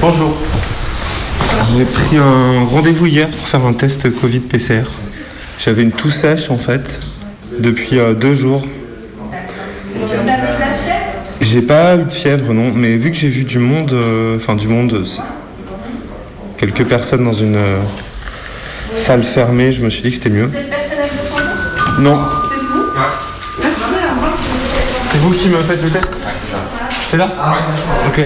Bonjour. J'ai pris un rendez-vous hier pour faire un test Covid PCR. J'avais une toux sèche en fait depuis euh, deux jours. J'ai pas eu de fièvre non, mais vu que j'ai vu du monde, euh, enfin du monde, c'est- quelques personnes dans une euh, salle fermée, je me suis dit que c'était mieux. Non. C'est vous qui me faites le test C'est là Ok.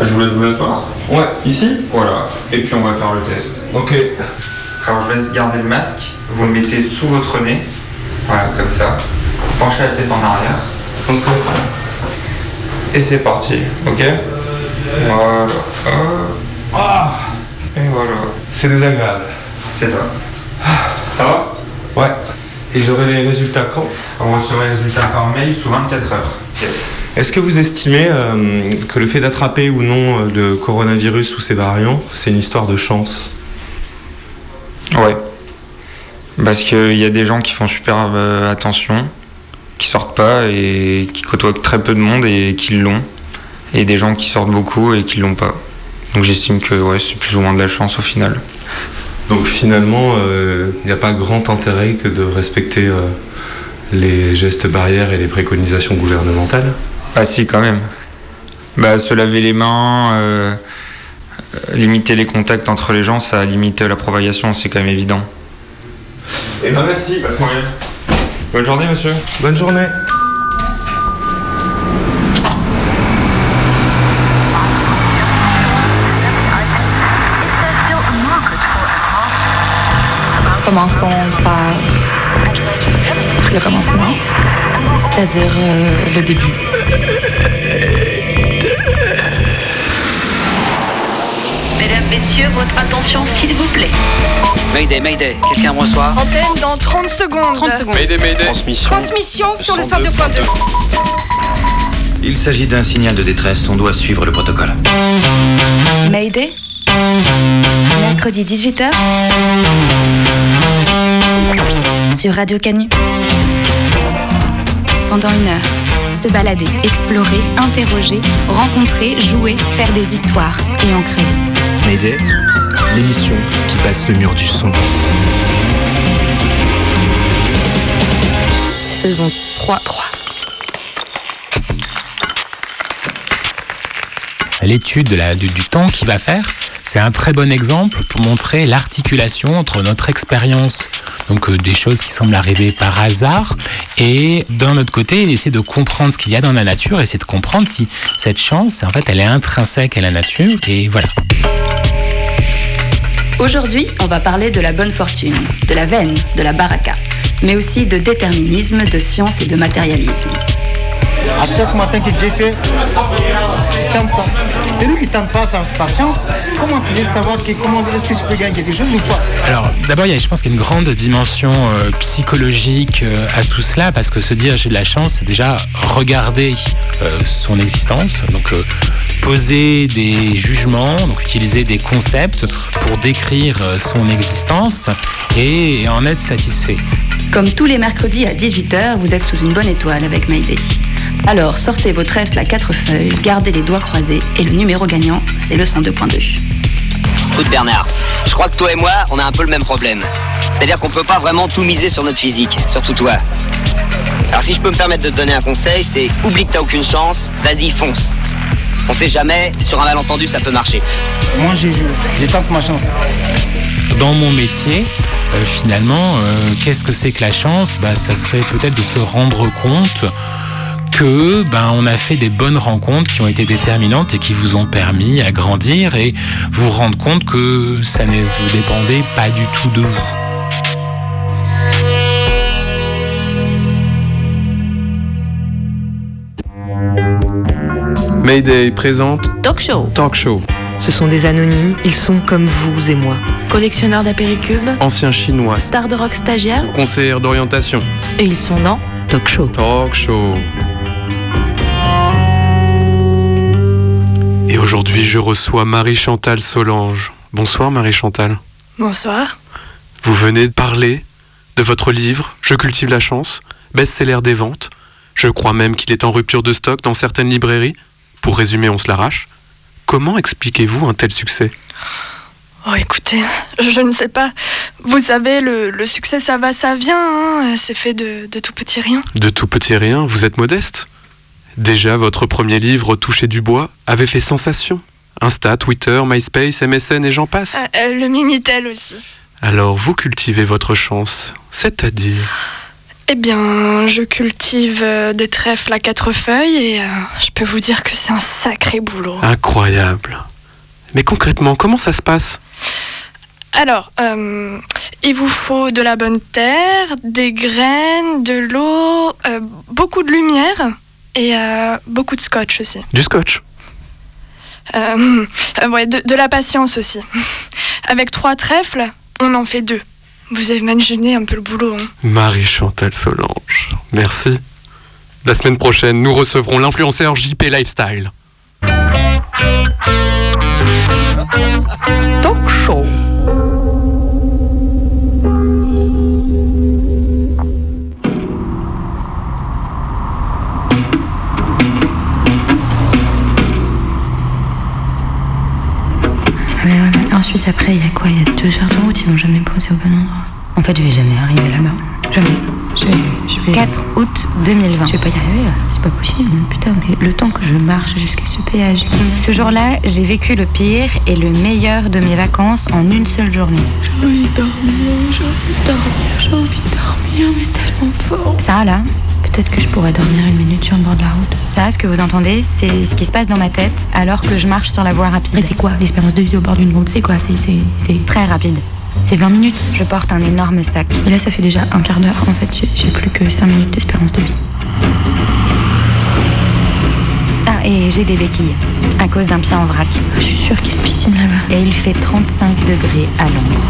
Je vous laisse vous asseoir. Ouais, ici Voilà. Et puis on va faire le test. Ok. Alors je laisse garder le masque. Vous le mettez sous votre nez. Voilà, comme ça. Penchez la tête en arrière. Ok. Et c'est parti. Ok Voilà. Ah Et voilà. C'est désagréable. C'est ça. Ça va? Ouais. Et j'aurai les résultats quand? On recevra les résultats par mail sous 24 heures. Yes. Est-ce que vous estimez euh, que le fait d'attraper ou non euh, le coronavirus ou ses variants, c'est une histoire de chance? Ouais. Parce qu'il y a des gens qui font super euh, attention, qui sortent pas et qui côtoient très peu de monde et qui l'ont. Et des gens qui sortent beaucoup et qui l'ont pas. Donc j'estime que ouais, c'est plus ou moins de la chance au final. Donc finalement, il n'y a pas grand intérêt que de respecter euh, les gestes barrières et les préconisations gouvernementales Ah si quand même. Bah se laver les mains, euh, limiter les contacts entre les gens, ça limite la propagation, c'est quand même évident. Eh ben merci. Bonne journée monsieur. Bonne journée. Commençons par le commencement, c'est-à-dire euh, le début. Mesdames, Messieurs, votre attention s'il vous plaît. Mayday, Mayday, quelqu'un me reçoit Antenne dans 30 secondes. 30 secondes. Transmission. Transmission sur le 102.2. Il s'agit d'un signal de détresse, on doit suivre le protocole. Mayday. Mercredi 18h. Sur Radio Canu. Pendant une heure, se balader, explorer, interroger, rencontrer, jouer, faire des histoires et en créer. Mayday, l'émission qui passe le mur du son. Saison 3. 3. L'étude du, du temps qu'il va faire, c'est un très bon exemple pour montrer l'articulation entre notre expérience, donc euh, des choses qui semblent arriver par hasard, et d'un autre côté, il essaie de comprendre ce qu'il y a dans la nature, essayer de comprendre si cette chance, en fait, elle est intrinsèque à la nature, et voilà. Aujourd'hui, on va parler de la bonne fortune, de la veine, de la baraka, mais aussi de déterminisme, de science et de matérialisme. À chaque matin que j'ai fait, pas. Celui qui tente pas sa, sa chance, comment tu veux savoir que, comment est-ce que tu peux gagner quelque chose ou pas? Alors, d'abord, il y a- je pense qu'il y a une grande dimension euh, psychologique euh, à tout cela, parce que se dire j'ai de la chance, c'est déjà regarder euh, son existence, donc euh, poser des jugements, donc utiliser des concepts pour décrire son existence et en être satisfait. Comme tous les mercredis à 18h, vous êtes sous une bonne étoile avec Mayday. Alors sortez vos trèfles à quatre feuilles, gardez les doigts croisés et le numéro gagnant, c'est le 102.2. Écoute Bernard, je crois que toi et moi, on a un peu le même problème. C'est-à-dire qu'on peut pas vraiment tout miser sur notre physique, surtout toi. Alors si je peux me permettre de te donner un conseil, c'est oublie que t'as aucune chance, vas-y fonce. On sait jamais, sur un malentendu ça peut marcher. Moi j'ai joué, j'ai ma chance. Dans mon métier, euh, finalement, euh, qu'est-ce que c'est que la chance? Bah, Ça serait peut-être de se rendre compte que ben, on a fait des bonnes rencontres qui ont été déterminantes et qui vous ont permis à grandir et vous rendre compte que ça ne vous dépendait pas du tout de vous. Mayday présente Talk Show. Talk Show. Ce sont des anonymes, ils sont comme vous et moi. Collectionneurs d'apéricubes, Ancien chinois, stars de rock stagiaires, conseillère d'orientation. et ils sont dans Talk Show. Talk Show. Et aujourd'hui, je reçois Marie-Chantal Solange. Bonsoir Marie-Chantal. Bonsoir. Vous venez de parler de votre livre Je cultive la chance, best-seller des ventes. Je crois même qu'il est en rupture de stock dans certaines librairies. Pour résumer, on se l'arrache. Comment expliquez-vous un tel succès? Oh, écoutez, je ne sais pas. Vous savez, le, le succès, ça va, ça vient. hein. C'est fait de, de tout petit rien. De tout petit rien, vous êtes modeste. Déjà, votre premier livre, Toucher du bois, avait fait sensation. Insta, Twitter, MySpace, MSN et j'en passe. Euh, euh, le Minitel aussi. Alors, vous cultivez votre chance, c'est-à-dire Eh bien, je cultive euh, des trèfles à quatre feuilles et euh, je peux vous dire que c'est un sacré boulot. incroyable. Mais concrètement, comment ça se passe? Alors, euh, il vous faut de la bonne terre, des graines, de l'eau, euh, beaucoup de lumière et euh, beaucoup de scotch aussi. Du scotch Euh, euh, ouais, de, de la patience aussi. Avec trois trèfles, on en fait deux. Vous imaginez un peu le boulot. Hein. Marie-Chantal Solange, merci. La semaine prochaine, nous recevrons l'influenceur JP Lifestyle. Talk show. Ensuite, après, il y a quoi? Il y a deux heures de route, ils m'ont jamais posé au bon endroit. En fait, je vais jamais arriver là-bas. Jamais. Je vais, je vais... 4 août 2020. Je vais pas y arriver là, c'est pas possible. Putain, mais le temps que je marche jusqu'à ce péage. Ce jour-là, j'ai vécu le pire et le meilleur de mes vacances en une seule journée. J'ai envie de dormir, j'ai envie de dormir, j'ai envie de dormir, mais tellement fort. Ça, là, peut-être que je pourrais dormir une minute sur le bord de la route. Ça, ce que vous entendez, c'est ce qui se passe dans ma tête alors que je marche sur la voie rapide. Et c'est quoi l'espérance de vie au bord d'une route C'est quoi? C'est très rapide. C'est 20 minutes? Je porte un énorme sac. Et là, ça fait déjà un quart d'heure. En fait, j'ai- j'ai plus que 5 minutes d'espérance de vie. Ah, et j'ai des béquilles à cause d'un pied en vrac. Je suis sûre qu'il y a une piscine là-bas. Et il fait 35 degrés à l'ombre.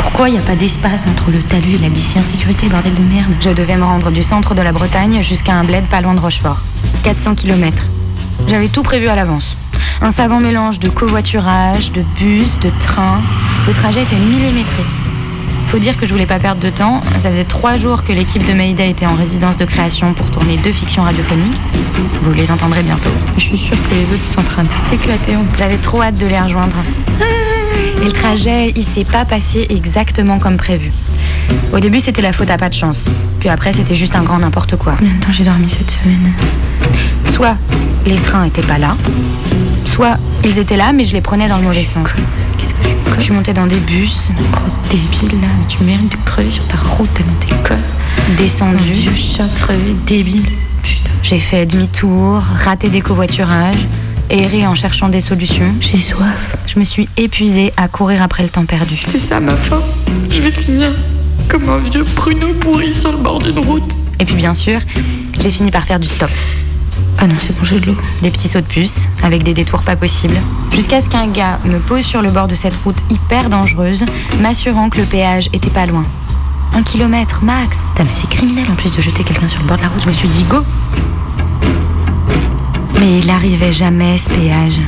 Pourquoi il n'y a pas d'espace entre le talus et la glissière de sécurité, bordel de merde Je devais me rendre du centre de la Bretagne jusqu'à un bled pas loin de Rochefort. 400 km. J'avais tout prévu à l'avance. Un savant mélange de covoiturage, de bus, de train. Le trajet était millimétré. Faut dire que je voulais pas perdre de temps. Ça faisait trois jours que l'équipe de Mayday était en résidence de création pour tourner deux fictions radiophoniques. Vous les entendrez bientôt. Je suis sûre que les autres sont en train de s'éclater. J'avais trop hâte de les rejoindre. Et le trajet, il s'est pas passé exactement comme prévu. Au début, c'était la faute à pas de chance. Puis après, c'était juste un grand n'importe quoi. Combien de temps j'ai dormi cette semaine Soit les trains étaient pas là, soit ils étaient là, mais je les prenais dans le mauvais sens. Qu'est-ce que je suis Je suis montée dans des bus, grosse débile là, mais tu mérites de crever sur ta route tellement t'es conne. Descendu, vieux chat crevé, débile. Putain. J'ai fait demi-tour, raté des covoiturages, erré en cherchant des solutions. J'ai soif. Je me suis épuisée à courir après le temps perdu. C'est ça ma fin. Je vais finir comme un vieux pruneau pourri sur le bord d'une route. Et puis bien sûr, j'ai fini par faire du stop. Ah non, c'est bon, j'ai de l'eau. Des petits sauts de puce, avec des détours pas possibles. Jusqu'à ce qu'un gars me pose sur le bord de cette route hyper dangereuse, m'assurant que le péage était pas loin. Un kilomètre max. Putain, mais c'est criminel en plus de jeter quelqu'un sur le bord de la route. Je me suis dit go. Mais il arrivait jamais ce péage.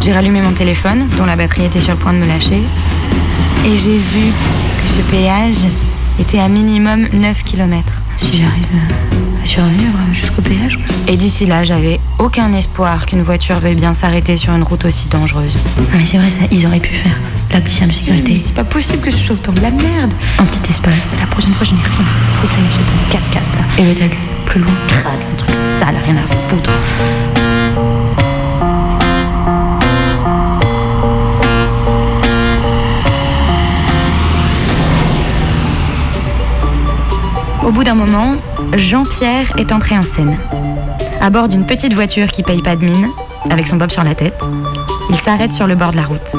J'ai rallumé mon téléphone, dont la batterie était sur le point de me lâcher, et j'ai vu que ce péage était à minimum 9 km. Si j'arrive à survivre jusqu'au péage. quoi. Et d'ici là, j'avais aucun espoir qu'une voiture veuille bien s'arrêter sur une route aussi dangereuse. Non mais c'est vrai, ça, ils auraient pu faire. La de sécurité. C'est pas possible que ce soit autant de la merde. Un petit espace. La prochaine fois, je n'ai rien m'acheter un 4x4 là. Et le un truc sale, rien à foutre. Au bout d'un moment, Jean-Pierre est entré en scène. À bord d'une petite voiture qui paye pas de mine, avec son bob sur la tête, il s'arrête sur le bord de la route.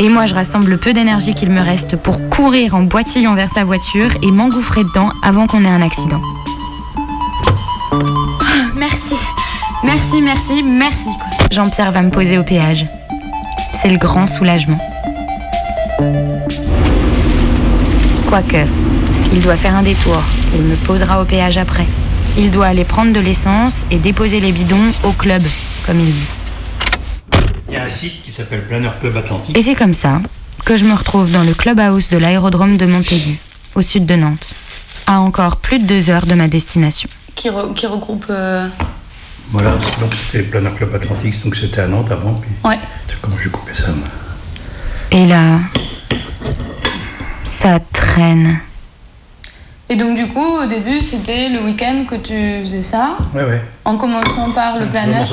Et moi, je rassemble le peu d'énergie qu'il me reste pour courir en boitillant vers sa voiture et m'engouffrer dedans avant qu'on ait un accident. Merci, merci, merci, merci. Jean-Pierre va me poser au péage. C'est le grand soulagement. Quoique, il doit faire un détour. Il me posera au péage après. Il doit aller prendre de l'essence et déposer les bidons au club, comme il dit. Il y a un site qui s'appelle Planeur Club Atlantique. Et c'est comme ça que je me retrouve dans le clubhouse de l'aérodrome de Montaigu. au sud de Nantes, à encore plus de deux heures de ma destination. Qui, re- qui regroupe. euh, Voilà, donc c'était Planeur Club Atlantique, donc c'était à Nantes avant, puis Ouais. c'est comment j'ai coupé ça. moi. Et là, ça traîne. Et donc, du coup, au début, c'était le week-end que tu faisais ça, Ouais, ouais. en commençant par le planeur.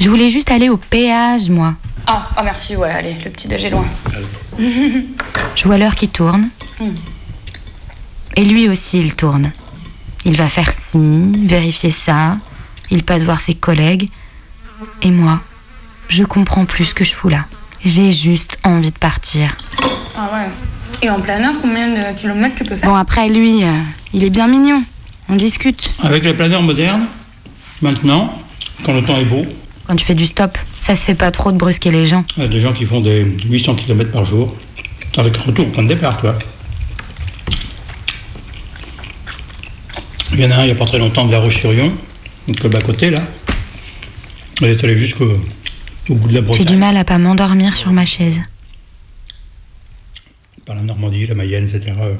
Je voulais juste aller au péage, moi. Ah, ah, merci, ouais, allez, le petit déj est loin. Je vois l'heure qui tourne. Hmm. Et lui aussi, il tourne. Il va faire ci, vérifier ça. Il passe voir ses collègues. Et moi, je comprends plus ce que je fous là. J'ai juste envie de partir. Ah ouais. Et en planeur, combien de kilomètres tu peux faire? Bon, après, lui, euh, il est bien mignon. On discute. Avec les planeurs modernes, maintenant, quand le temps est beau, Quand tu fais du stop, ça se fait pas trop de brusquer les gens. il y a des gens qui font des 800 km par jour, avec retour au point de départ, toi. Il y en a un il n'y a pas très longtemps de La Roche-sur-Yon, donc le bas-côté là. Elle est allée jusqu'au au bout de la J'ai Bretagne, du mal à pas m'endormir sur ma chaise. par la Normandie, la Mayenne, etc. Euh.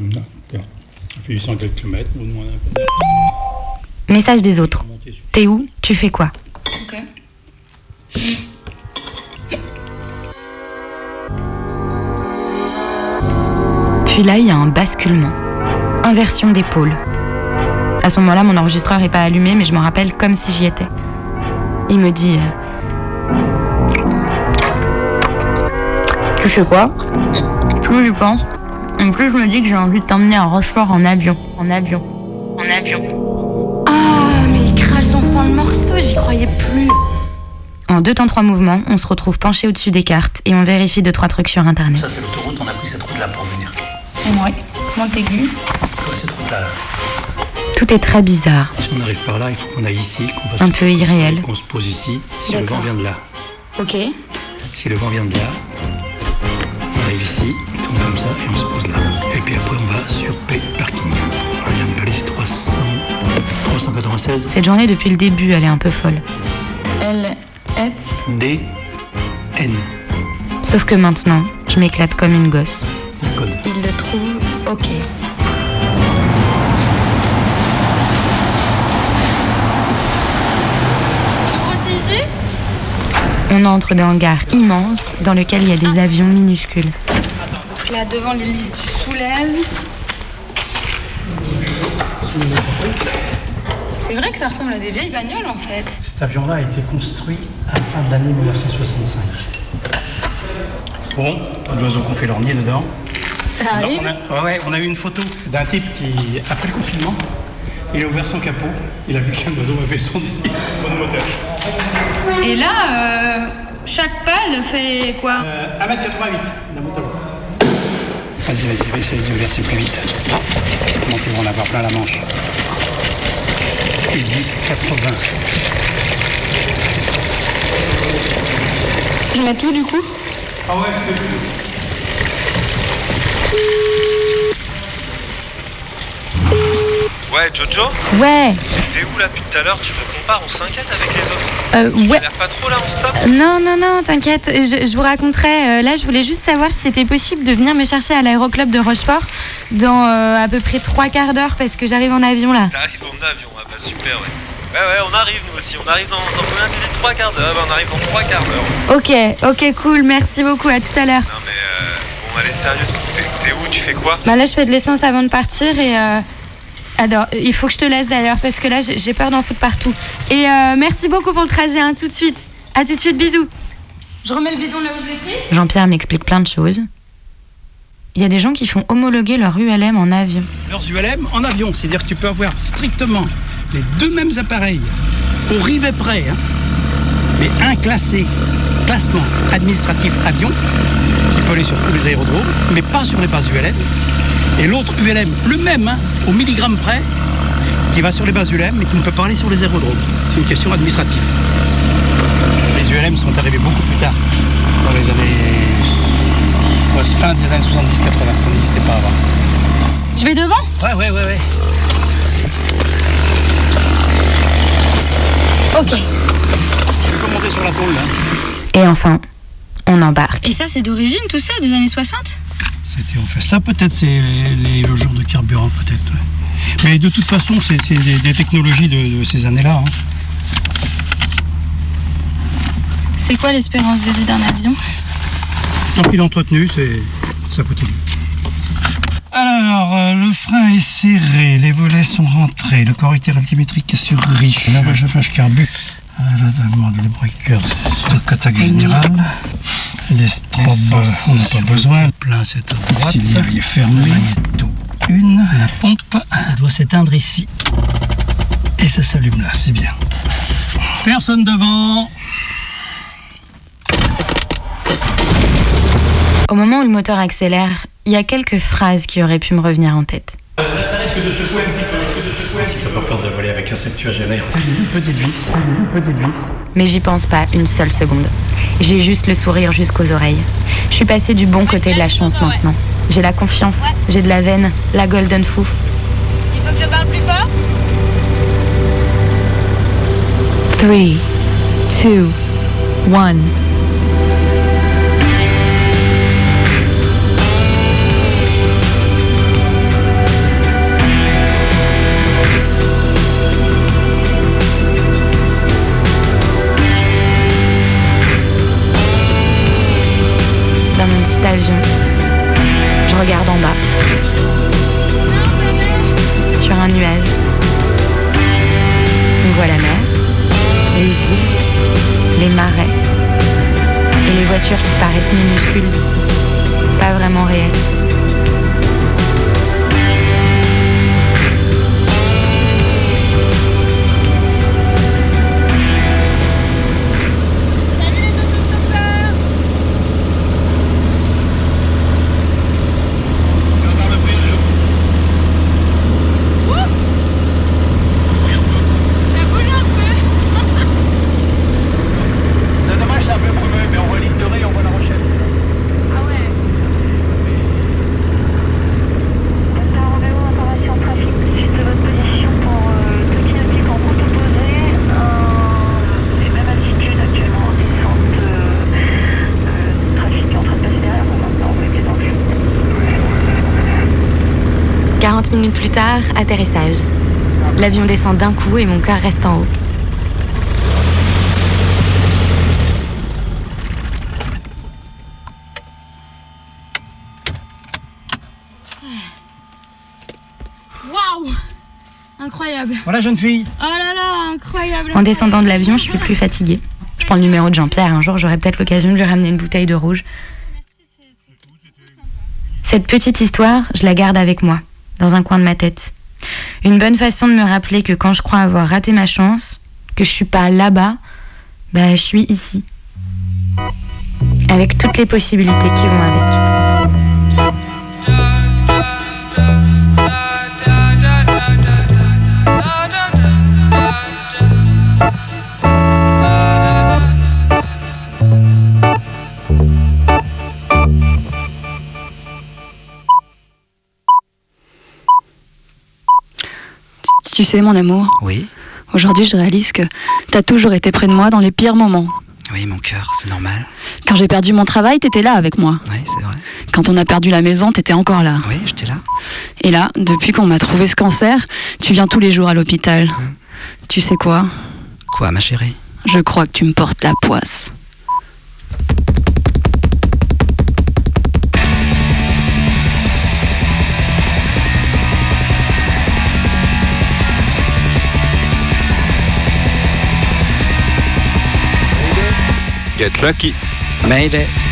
On fait 800 quelques de- Message des autres. T'es où? Tu fais quoi? Ok. Puis là, il y a un basculement. Inversion d'épaule. À ce moment-là, mon enregistreur est pas allumé, mais je m'en rappelle comme si j'y étais. Il me dit Tu sais quoi? Plus j'y pense, et plus je me dis que j'ai envie de t'emmener à Rochefort en avion. En avion. En avion. Ah, mais il crache enfin le morceau, j'y croyais plus. En deux temps, trois mouvements, on se retrouve penché au-dessus des cartes et on vérifie deux, trois trucs sur internet. Ça c'est l'autoroute, on a pris cette route-là pour venir. Ouais. Montaigu. Ouais, cette route-là. Tout est très bizarre. Si on arrive par là, il faut qu'on aille ici, qu'on fasse Un peu irréel. qu'on se pose ici. Si le vent vient de là, Ok. si le vent vient de là, on arrive ici, on tourne comme ça et on se pose là. Et puis après on va sur P parking. Ryan Palace 300, 396 Cette journée, depuis le début, elle est un peu folle. L, F. D N. Sauf que maintenant, je m'éclate comme une gosse. C'est un code. Il le trouve. Ok. On entre dans un hangar immense dans lequel il y a des avions minuscules. Donc là, devant l'hélice, tu soulèves. C'est vrai que ça ressemble à des vieilles bagnoles en fait. Cet avion-là a été construit à la fin de l'année 1965. Bon, l'oiseau qu'on fait l'ornier dedans. Ça Alors, arrive on a, ouais, on a eu une photo d'un type qui, après le confinement, il a ouvert son capot, il a vu qu'un oiseau avait son moteur. Et là, euh, chaque pale fait quoi? 1m88, la moto. Vas-y, vas-y, va essayer de verser plus vite. Comment ils vont en avoir plein la manche 10, 80. Je mets tout du coup? Ah ouais, Ouais, Jojo Ouais, T'es où là depuis tout à l'heure? Tu réponds pas, on s'inquiète avec les autres euh, Tu ouais. pas trop là, on stop? Non, non, non, t'inquiète, je, je vous raconterai. euh, là, je voulais juste savoir si c'était possible de venir me chercher à l'aéroclub de Rochefort dans euh, à peu près trois quarts d'heure parce que j'arrive en avion là. T'arrives en avion, ah bah super, ouais. Ouais, ouais, on arrive nous aussi, on arrive dans, dans combien de minutes Trois quarts d'heure, bah, on arrive dans trois quarts d'heure. Ok, ok, cool, merci beaucoup, à tout à l'heure. Non mais, euh, bon, allez, sérieux, t'es t'es où? Tu fais quoi? Bah là, je fais de l'essence avant de partir et. Alors, il faut que je te laisse d'ailleurs parce que là, j'ai j'ai peur d'en foutre partout. Et euh, merci beaucoup pour le trajet, hein, tout de suite. À tout de suite, bisous. Je remets le bidon là où je l'ai pris Jean-Pierre m'explique plein de choses. Il y a des gens qui font homologuer leur ULM en avion. Leurs ULM en avion, c'est-à-dire que tu peux avoir strictement les deux mêmes appareils au rivet près, hein, mais un classé, classement administratif avion, qui peut aller sur tous les aérodromes, mais pas sur les bases ULM, et l'autre ULM, le même, hein, au milligramme près, qui va sur les bases ULM, mais qui ne peut pas aller sur les aérodromes. C'est une question administrative. Les ULM sont arrivés beaucoup plus tard, dans les années. ouais, fin des années 70-80, ça n'existait pas avant. Je vais devant? Ouais, ouais, ouais, ouais. Ok. Tu peux monter sur la pôle là Et enfin, On embarque. Et ça, c'est d'origine tout ça, des années 60 C'était en fait ça, peut-être, c'est les, les- le genre de carburant, peut-être. ouais. Mais de toute façon, c'est c'est des, des technologies de, de ces années-là. hein. C'est quoi l'espérance de vie d'un avion? Tant qu'il est entretenu, c'est ça continue. Alors, euh, le frein est serré, les volets sont rentrés, le correcteur altimétrique est sur riche, la chauffage carbu. Demande des breakers sur le contact général. Les strobes, euh, on n'a pas besoin. Le plein, c'est à droite. L'auxiliaire est fermé. Le magnéto, une. La pompe, ça doit s'éteindre ici. Et ça s'allume là, c'est bien. Personne devant. Au moment où le moteur accélère, il y a quelques phrases qui auraient pu me revenir en tête. Là, ça risque de secouer un petit peu. risque de secouer. Si t'as pas peur de voler avec un septuagénaire. Petite vis. Petite vis. Mais j'y pense pas une seule seconde. J'ai juste le sourire jusqu'aux oreilles. Je suis passée du bon côté de la chance maintenant. J'ai la confiance, j'ai de la veine, la golden fouf. Il faut que je parle plus fort 3, 2, 1. Qui paraissent minuscules d'ici. L'avion descend d'un coup et mon cœur reste en haut. Waouh Incroyable. Voilà, jeune fille. Oh là là, incroyable. En descendant de l'avion, je suis plus fatiguée. Je prends le numéro de Jean-Pierre. Un jour, j'aurai peut-être l'occasion de lui ramener une bouteille de rouge. Cette petite histoire, je la garde avec moi, dans un coin de ma tête. Une bonne façon de me rappeler que quand je crois avoir raté ma chance, que je suis pas là-bas, bah je suis ici. Avec toutes les possibilités qui vont avec. Tu sais, mon amour, Oui, aujourd'hui je réalise que t'as toujours été près de moi dans les pires moments. oui, mon cœur, c'est normal. Quand j'ai perdu mon travail, t'étais là avec moi. Oui, c'est vrai. Quand on a perdu la maison, t'étais encore là. Oui, j'étais là. Et là, depuis qu'on m'a trouvé ce cancer, tu viens tous les jours à l'hôpital. Tu sais quoi? Quoi, ma chérie? Je crois que tu me portes la poisse. Get lucky. Mayday.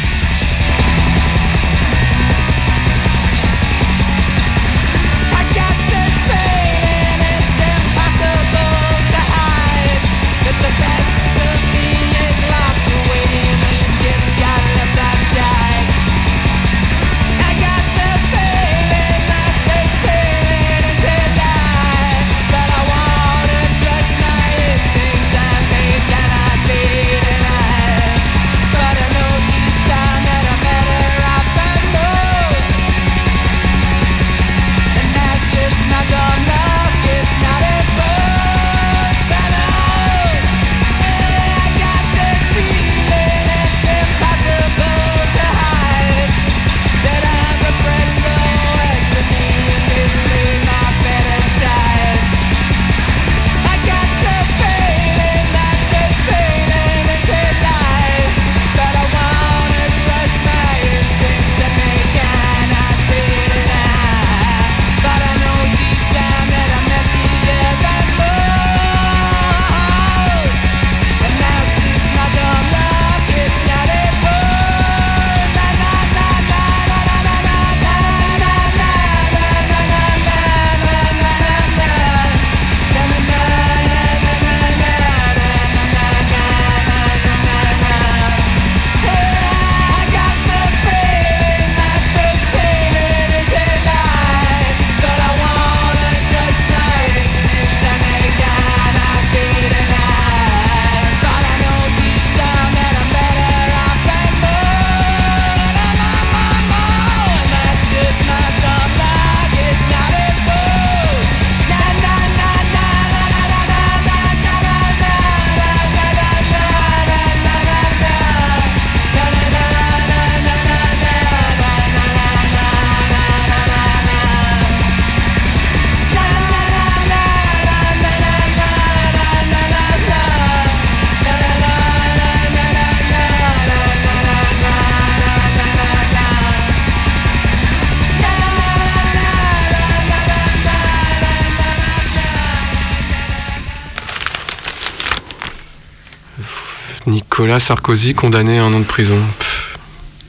Nicolas Sarkozy condamné à un an de prison. Pff,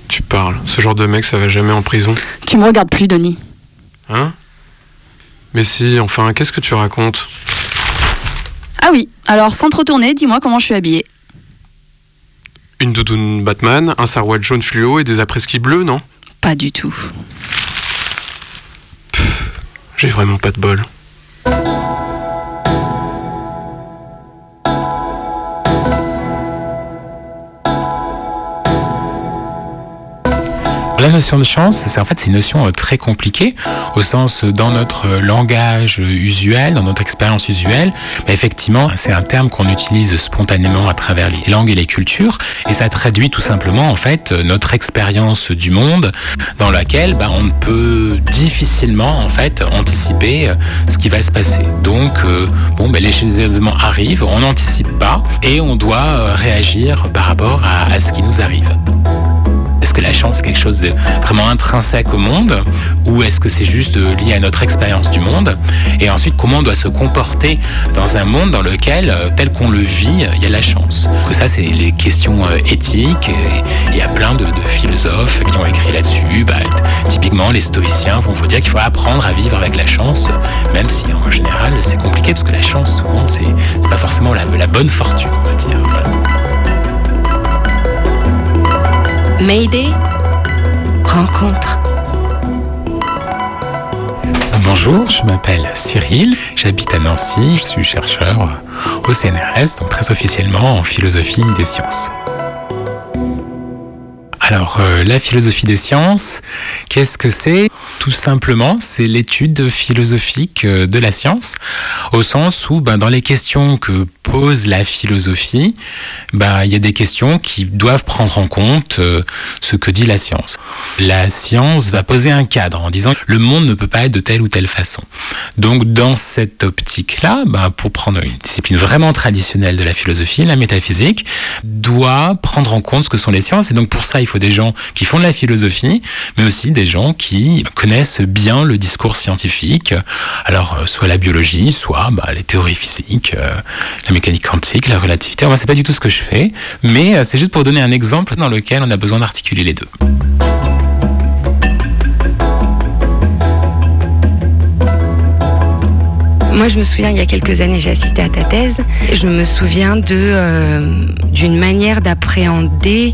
tu parles. Ce genre de mec, ça va jamais en prison. Tu me regardes plus, Denis. Hein? Mais si, enfin, qu'est-ce que tu racontes? Ah oui, alors sans te retourner, dis-moi comment je suis habillée. Une doudoune Batman, un sarouel jaune fluo et des après-ski bleus, non? Pas du tout. J'ai vraiment pas de bol. La notion de chance, c'est en fait une notion euh, très compliquée au sens euh, dans notre euh, langage usuel, dans notre expérience usuelle. Mais effectivement, c'est un terme qu'on utilise spontanément à travers les langues et les cultures, et ça traduit tout simplement en fait notre expérience du monde, dans laquelle bah, on peut difficilement anticiper ce qui va se passer. Donc bon, bah, les événements arrivent, on n'anticipe pas, et on doit réagir par rapport à ce qui nous arrive que la chance quelque chose de vraiment intrinsèque au monde ou est-ce que c'est juste lié à notre expérience du monde? Et ensuite, comment on doit se comporter dans un monde dans lequel, euh, tel qu'on le vit, il y a la chance? Que ça, c'est les questions euh, éthiques. Il y a plein de, philosophes qui ont écrit là-dessus. Bah, typiquement, les stoïciens vont vous dire qu'il faut apprendre à vivre avec la chance, même si en général c'est compliqué parce que la chance, souvent, c'est pas forcément la, la bonne fortune, on va dire. Mayday Rencontre. Bonjour, je m'appelle Cyril, j'habite à Nancy, je suis chercheur au CNRS, donc très officiellement en philosophie des sciences. Alors, euh, la philosophie des sciences, qu'est-ce que c'est Tout simplement, c'est l'étude philosophique euh, de la science, au sens où, ben, dans les questions que pose la philosophie, ben, il y a des questions qui doivent prendre en compte euh, ce que dit la science. La science va poser un cadre en disant le monde ne peut pas être de telle ou telle façon. Donc, dans cette optique-là, ben, pour prendre une discipline vraiment traditionnelle de la philosophie, la métaphysique doit prendre en compte ce que sont les sciences, et donc pour ça, il faut des gens qui font de la philosophie, mais aussi des gens qui connaissent bien le discours scientifique. Alors, euh, soit la biologie, soit bah, les théories physiques, euh, la mécanique quantique, la relativité. Enfin, c'est pas du tout ce que je fais, mais euh, c'est juste pour donner un exemple dans lequel on a besoin d'articuler les deux. Moi, je me souviens, il y a quelques années, j'ai assisté à ta thèse. Je me souviens de euh, d'une manière d'appréhender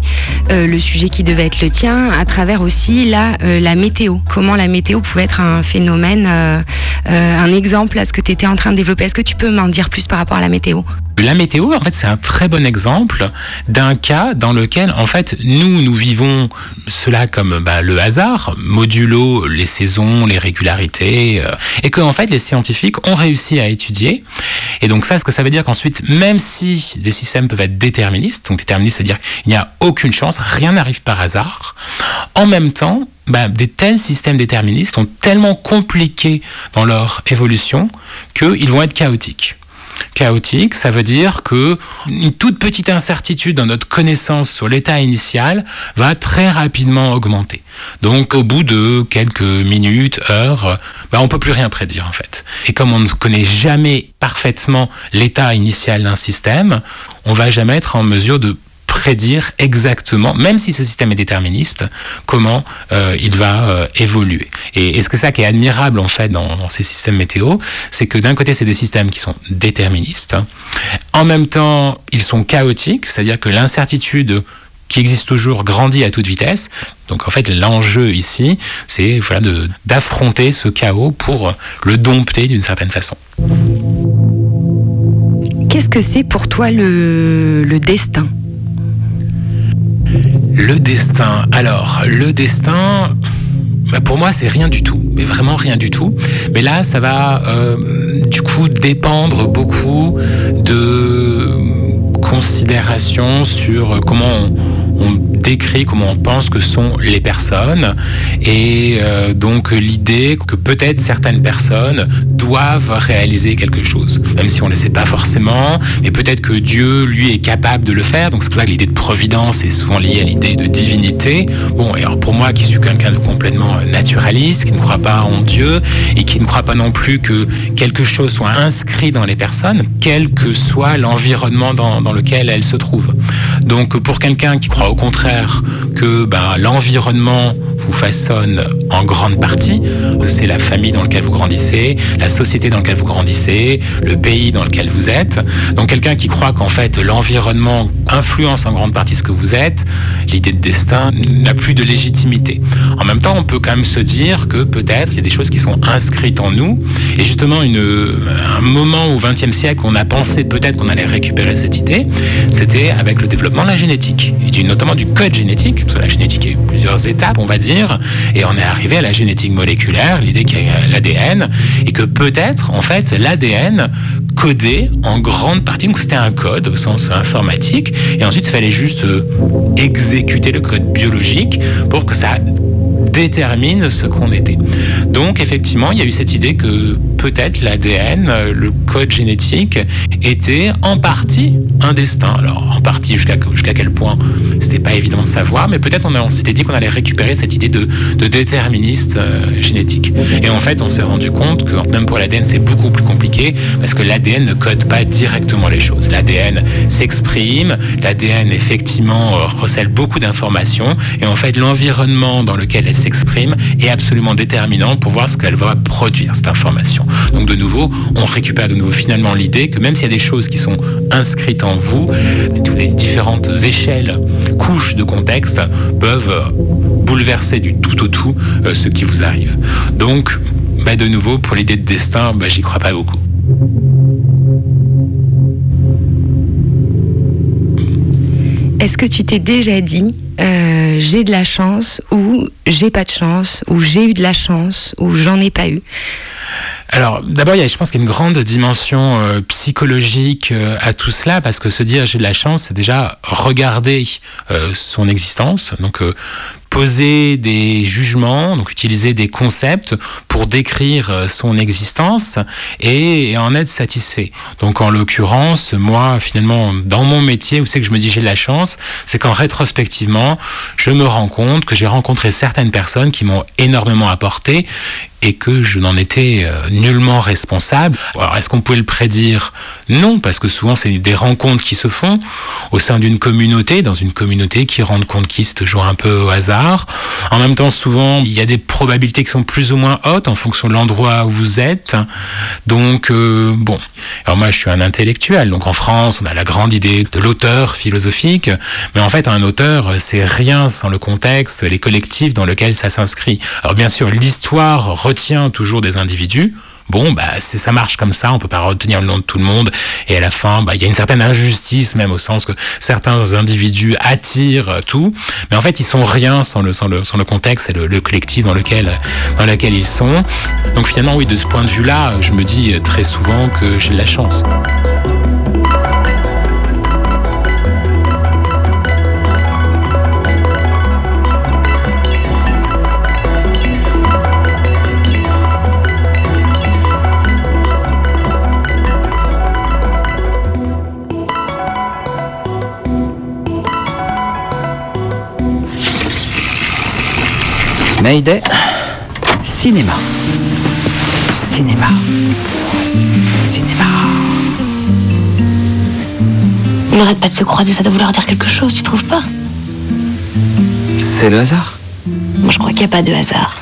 euh, le sujet qui devait être le tien à travers aussi la, euh, la météo. Comment la météo pouvait être un phénomène, un exemple à ce que tu étais en train de développer. Est-ce que tu peux m'en dire plus par rapport à la météo? La météo, en fait, c'est un très bon exemple d'un cas dans lequel, en fait, nous, nous vivons cela comme bah, le hasard, modulo les saisons, les régularités, euh, et que, en fait, les scientifiques ont réussi à étudier. Et donc ça, ce que ça veut dire qu'ensuite, même si des systèmes peuvent être déterministes, donc déterministes, c'est-à-dire qu'il n'y a aucune chance, rien n'arrive par hasard, en même temps, bah, des tels systèmes déterministes sont tellement compliqués dans leur évolution qu'ils vont être chaotiques chaotique, ça veut dire que une toute petite incertitude dans notre connaissance sur l'état initial va très rapidement augmenter. Donc au bout de quelques minutes, heures, bah, on peut plus rien prédire en fait. Et comme on ne connaît jamais parfaitement l'état initial d'un système, on va jamais être en mesure de prédire exactement, même si ce système est déterministe, comment euh, il va euh, évoluer. Et, est ce ça qui est admirable en fait dans, ces systèmes météo, c'est que d'un côté c'est des systèmes qui sont déterministes, en même temps ils sont chaotiques, c'est-à-dire que l'incertitude qui existe toujours grandit à toute vitesse. Donc en fait, l'enjeu ici, c'est voilà, d'affronter ce chaos pour le dompter d'une certaine façon. Qu'est-ce que c'est pour toi le, le destin? Le destin. Alors, le destin, bah, pour moi, c'est rien du tout, mais vraiment rien du tout. Mais là, ça va euh, du coup dépendre beaucoup de considérations sur comment on, décrit, comment on pense que sont les personnes, et euh, donc l'idée que peut-être certaines personnes doivent réaliser quelque chose, même si on ne le sait pas forcément, mais peut-être que Dieu, lui, est capable de le faire. Donc c'est pour ça que l'idée de providence est souvent liée à l'idée de divinité. Bon, et alors pour moi, qui suis quelqu'un de complètement naturaliste, qui ne croit pas en Dieu et qui ne croit pas non plus que quelque chose soit inscrit dans les personnes, quel que soit l'environnement dans, dans lequel elles se trouvent. Donc, pour quelqu'un qui croit au contraire que ben, l'environnement vous façonne en grande partie, c'est la famille dans laquelle vous grandissez, la société dans laquelle vous grandissez, le pays dans lequel vous êtes. Donc quelqu'un qui croit qu'en fait l'environnement influence en grande partie ce que vous êtes, l'idée de destin n'a plus de légitimité. En même temps, on peut quand même se dire que peut-être il y a des choses qui sont inscrites en nous. Et justement, un moment au XXe siècle, on a pensé peut-être qu'on allait récupérer cette idée, c'était avec le développement de la génétique, et du, notamment génétique, parce que la génétique a eu plusieurs étapes, on va dire, et on est arrivé à la génétique moléculaire, l'idée qu'il y a l'ADN, et que peut-être, en fait, l'ADN codé en grande partie, donc c'était un code au sens informatique, et ensuite il fallait juste euh, exécuter le code biologique pour que ça détermine ce qu'on était. Donc effectivement, il y a eu cette idée que peut-être l'ADN, le code génétique, était en partie un destin. Alors en partie jusqu'à jusqu'à quel point, c'était pas évident de savoir, mais peut-être on, on s'était dit qu'on allait récupérer cette idée de, de déterministe euh, génétique. Et en fait, on s'est rendu compte que même pour l'ADN, c'est beaucoup plus compliqué parce que l'ADN ne code pas directement les choses. L'ADN s'exprime, l'ADN effectivement euh, recèle beaucoup d'informations, et en fait, l'environnement dans lequel elle s'exprime est absolument déterminant pour voir ce qu'elle va produire, cette information. Donc de nouveau, on récupère de nouveau finalement l'idée que même s'il y a des choses qui sont inscrites en vous, toutes les différentes échelles, couches de contexte peuvent bouleverser du tout au tout euh, ce qui vous arrive. Donc, bah, de nouveau, pour l'idée de destin, bah, j'y crois pas beaucoup. Est-ce que tu t'es déjà dit euh, j'ai de la chance ou j'ai pas de chance ou j'ai eu de la chance ou j'en ai pas eu. Alors, d'abord, je pense qu'il y a une grande dimension euh, psychologique euh, à tout cela, parce que se dire j'ai de la chance, c'est déjà regarder euh, son existence, donc poser des jugements, donc utiliser des concepts pour décrire son existence et, et en être satisfait. Donc en l'occurrence, moi finalement dans mon métier, où c'est que je me dis j'ai de la chance, c'est qu'en rétrospectivement, je me rends compte que j'ai rencontré certaines personnes qui m'ont énormément apporté et que je n'en étais euh, nullement responsable. Alors, est-ce qu'on pouvait le prédire? Non, parce que souvent, c'est des rencontres qui se font au sein d'une communauté, dans une communauté qui rend compte qui se toujours un peu au hasard. En même temps, souvent, il y a des probabilités qui sont plus ou moins hautes en fonction de l'endroit où vous êtes. Donc, euh, bon. Alors moi, je suis un intellectuel. Donc en France, on a la grande idée de l'auteur philosophique. Mais en fait, un auteur, c'est rien sans le contexte, les collectifs dans lesquels ça s'inscrit. Alors bien sûr, l'histoire retient toujours des individus. Bon, bah, ça marche comme ça, on peut pas retenir le nom de tout le monde. Et à la fin, bah, il y a une certaine injustice, même au sens que certains individus attirent tout. Mais en fait, ils sont rien sans le, contexte et le, le collectif dans lequel, dans lequel ils sont. Donc finalement, oui, de ce point de vue-là, je me dis très souvent que j'ai de la chance. Mayday, cinéma. Cinéma. Cinéma. On n'arrête pas de se croiser, ça doit vouloir dire quelque chose, tu trouves pas? C'est le hasard. Moi, je crois qu'il n'y a pas de hasard.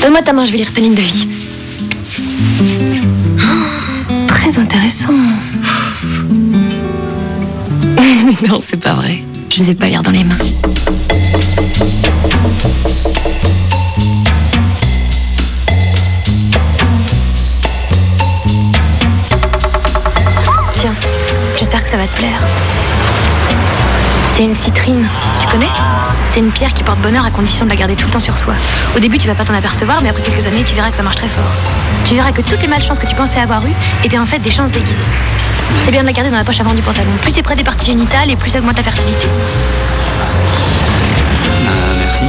Donne-moi ta main, je vais lire ta ligne de vie. Oh, très intéressant. non, c'est pas vrai. Je ne sais pas lire dans les mains. Tiens, j'espère que ça va te plaire. C'est une citrine. Tu connais? C'est une pierre qui porte bonheur à condition de la garder tout le temps sur soi. Au début, tu vas pas t'en apercevoir, mais après quelques années, tu verras que ça marche très fort. Tu verras que toutes les malchances que tu pensais avoir eues étaient en fait des chances déguisées. C'est bien de la garder dans la poche avant du pantalon. Plus c'est près des parties génitales et plus ça augmente la fertilité. Euh, merci.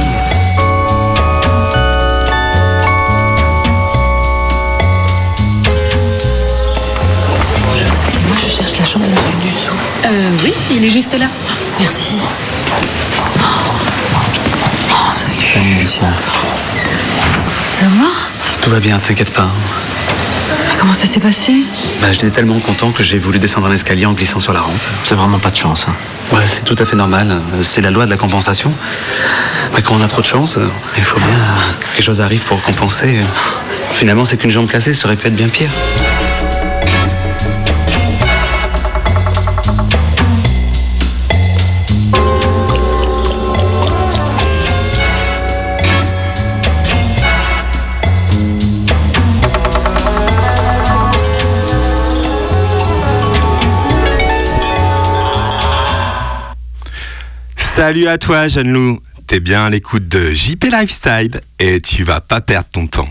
Bonjour, excusez-moi, je cherche la chambre de monsieur Dussault. Euh, oui, il est juste là. Merci. Oh, Tiens, Ça va? Tout va bien, t'inquiète pas. Comment ça s'est passé? Bah, j'étais tellement content que j'ai voulu descendre un escalier en glissant sur la rampe. C'est vraiment pas de chance. hein. Ouais, c'est tout à fait normal. C'est la loi de la compensation. Mais quand on a trop de chance, euh, il faut bien que quelque chose arrive pour compenser. Finalement, c'est qu'une jambe cassée, ça aurait pu être bien pire. Salut à toi, jeune loup. T'es bien à l'écoute de JP Lifestyle et tu vas pas perdre ton temps.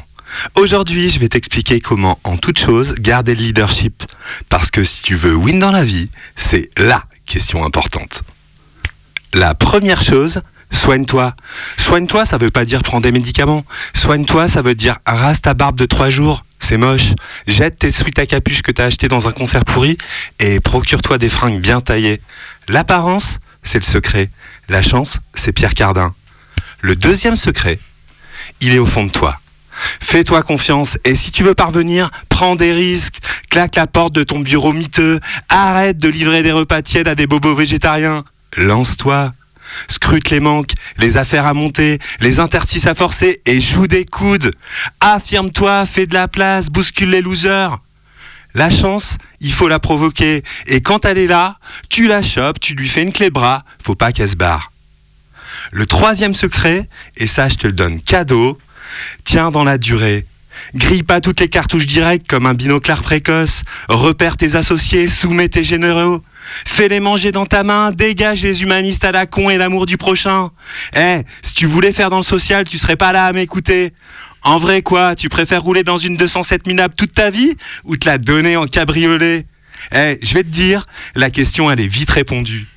Aujourd'hui, je vais t'expliquer comment, en toute chose, garder le leadership. Parce que si tu veux win dans la vie, c'est LA question importante. La première chose, soigne-toi. Soigne-toi, ça veut pas dire prendre des médicaments. Soigne-toi, ça veut dire rase ta barbe de trois jours. C'est moche. Jette tes sweats à capuche que t'as acheté dans un concert pourri et procure-toi des fringues bien taillées. L'apparence, c'est le secret. La chance, c'est Pierre Cardin. Le deuxième secret, il est au fond de toi. Fais-toi confiance et si tu veux parvenir, prends des risques, claque la porte de ton bureau miteux, arrête de livrer des repas tièdes à des bobos végétariens. Lance-toi. Scrute les manques, les affaires à monter, les interstices à forcer et joue des coudes. Affirme-toi, fais de la place, bouscule les losers. La chance, il faut la provoquer. Et quand elle est là, tu la chopes, tu lui fais une clé bras, faut pas qu'elle se barre. Le troisième secret, et ça je te le donne cadeau, tiens dans la durée. Grille pas toutes les cartouches directes comme un binoclard précoce. Repère tes associés, soumets tes généraux. Fais-les manger dans ta main, dégage les humanistes à la con et l'amour du prochain. Eh, si tu voulais faire dans le social, tu serais pas là à m'écouter. En vrai quoi, tu préfères rouler dans une 207 minable toute ta vie ou te la donner en cabriolet? Eh, je vais te dire, la question elle est vite répondue.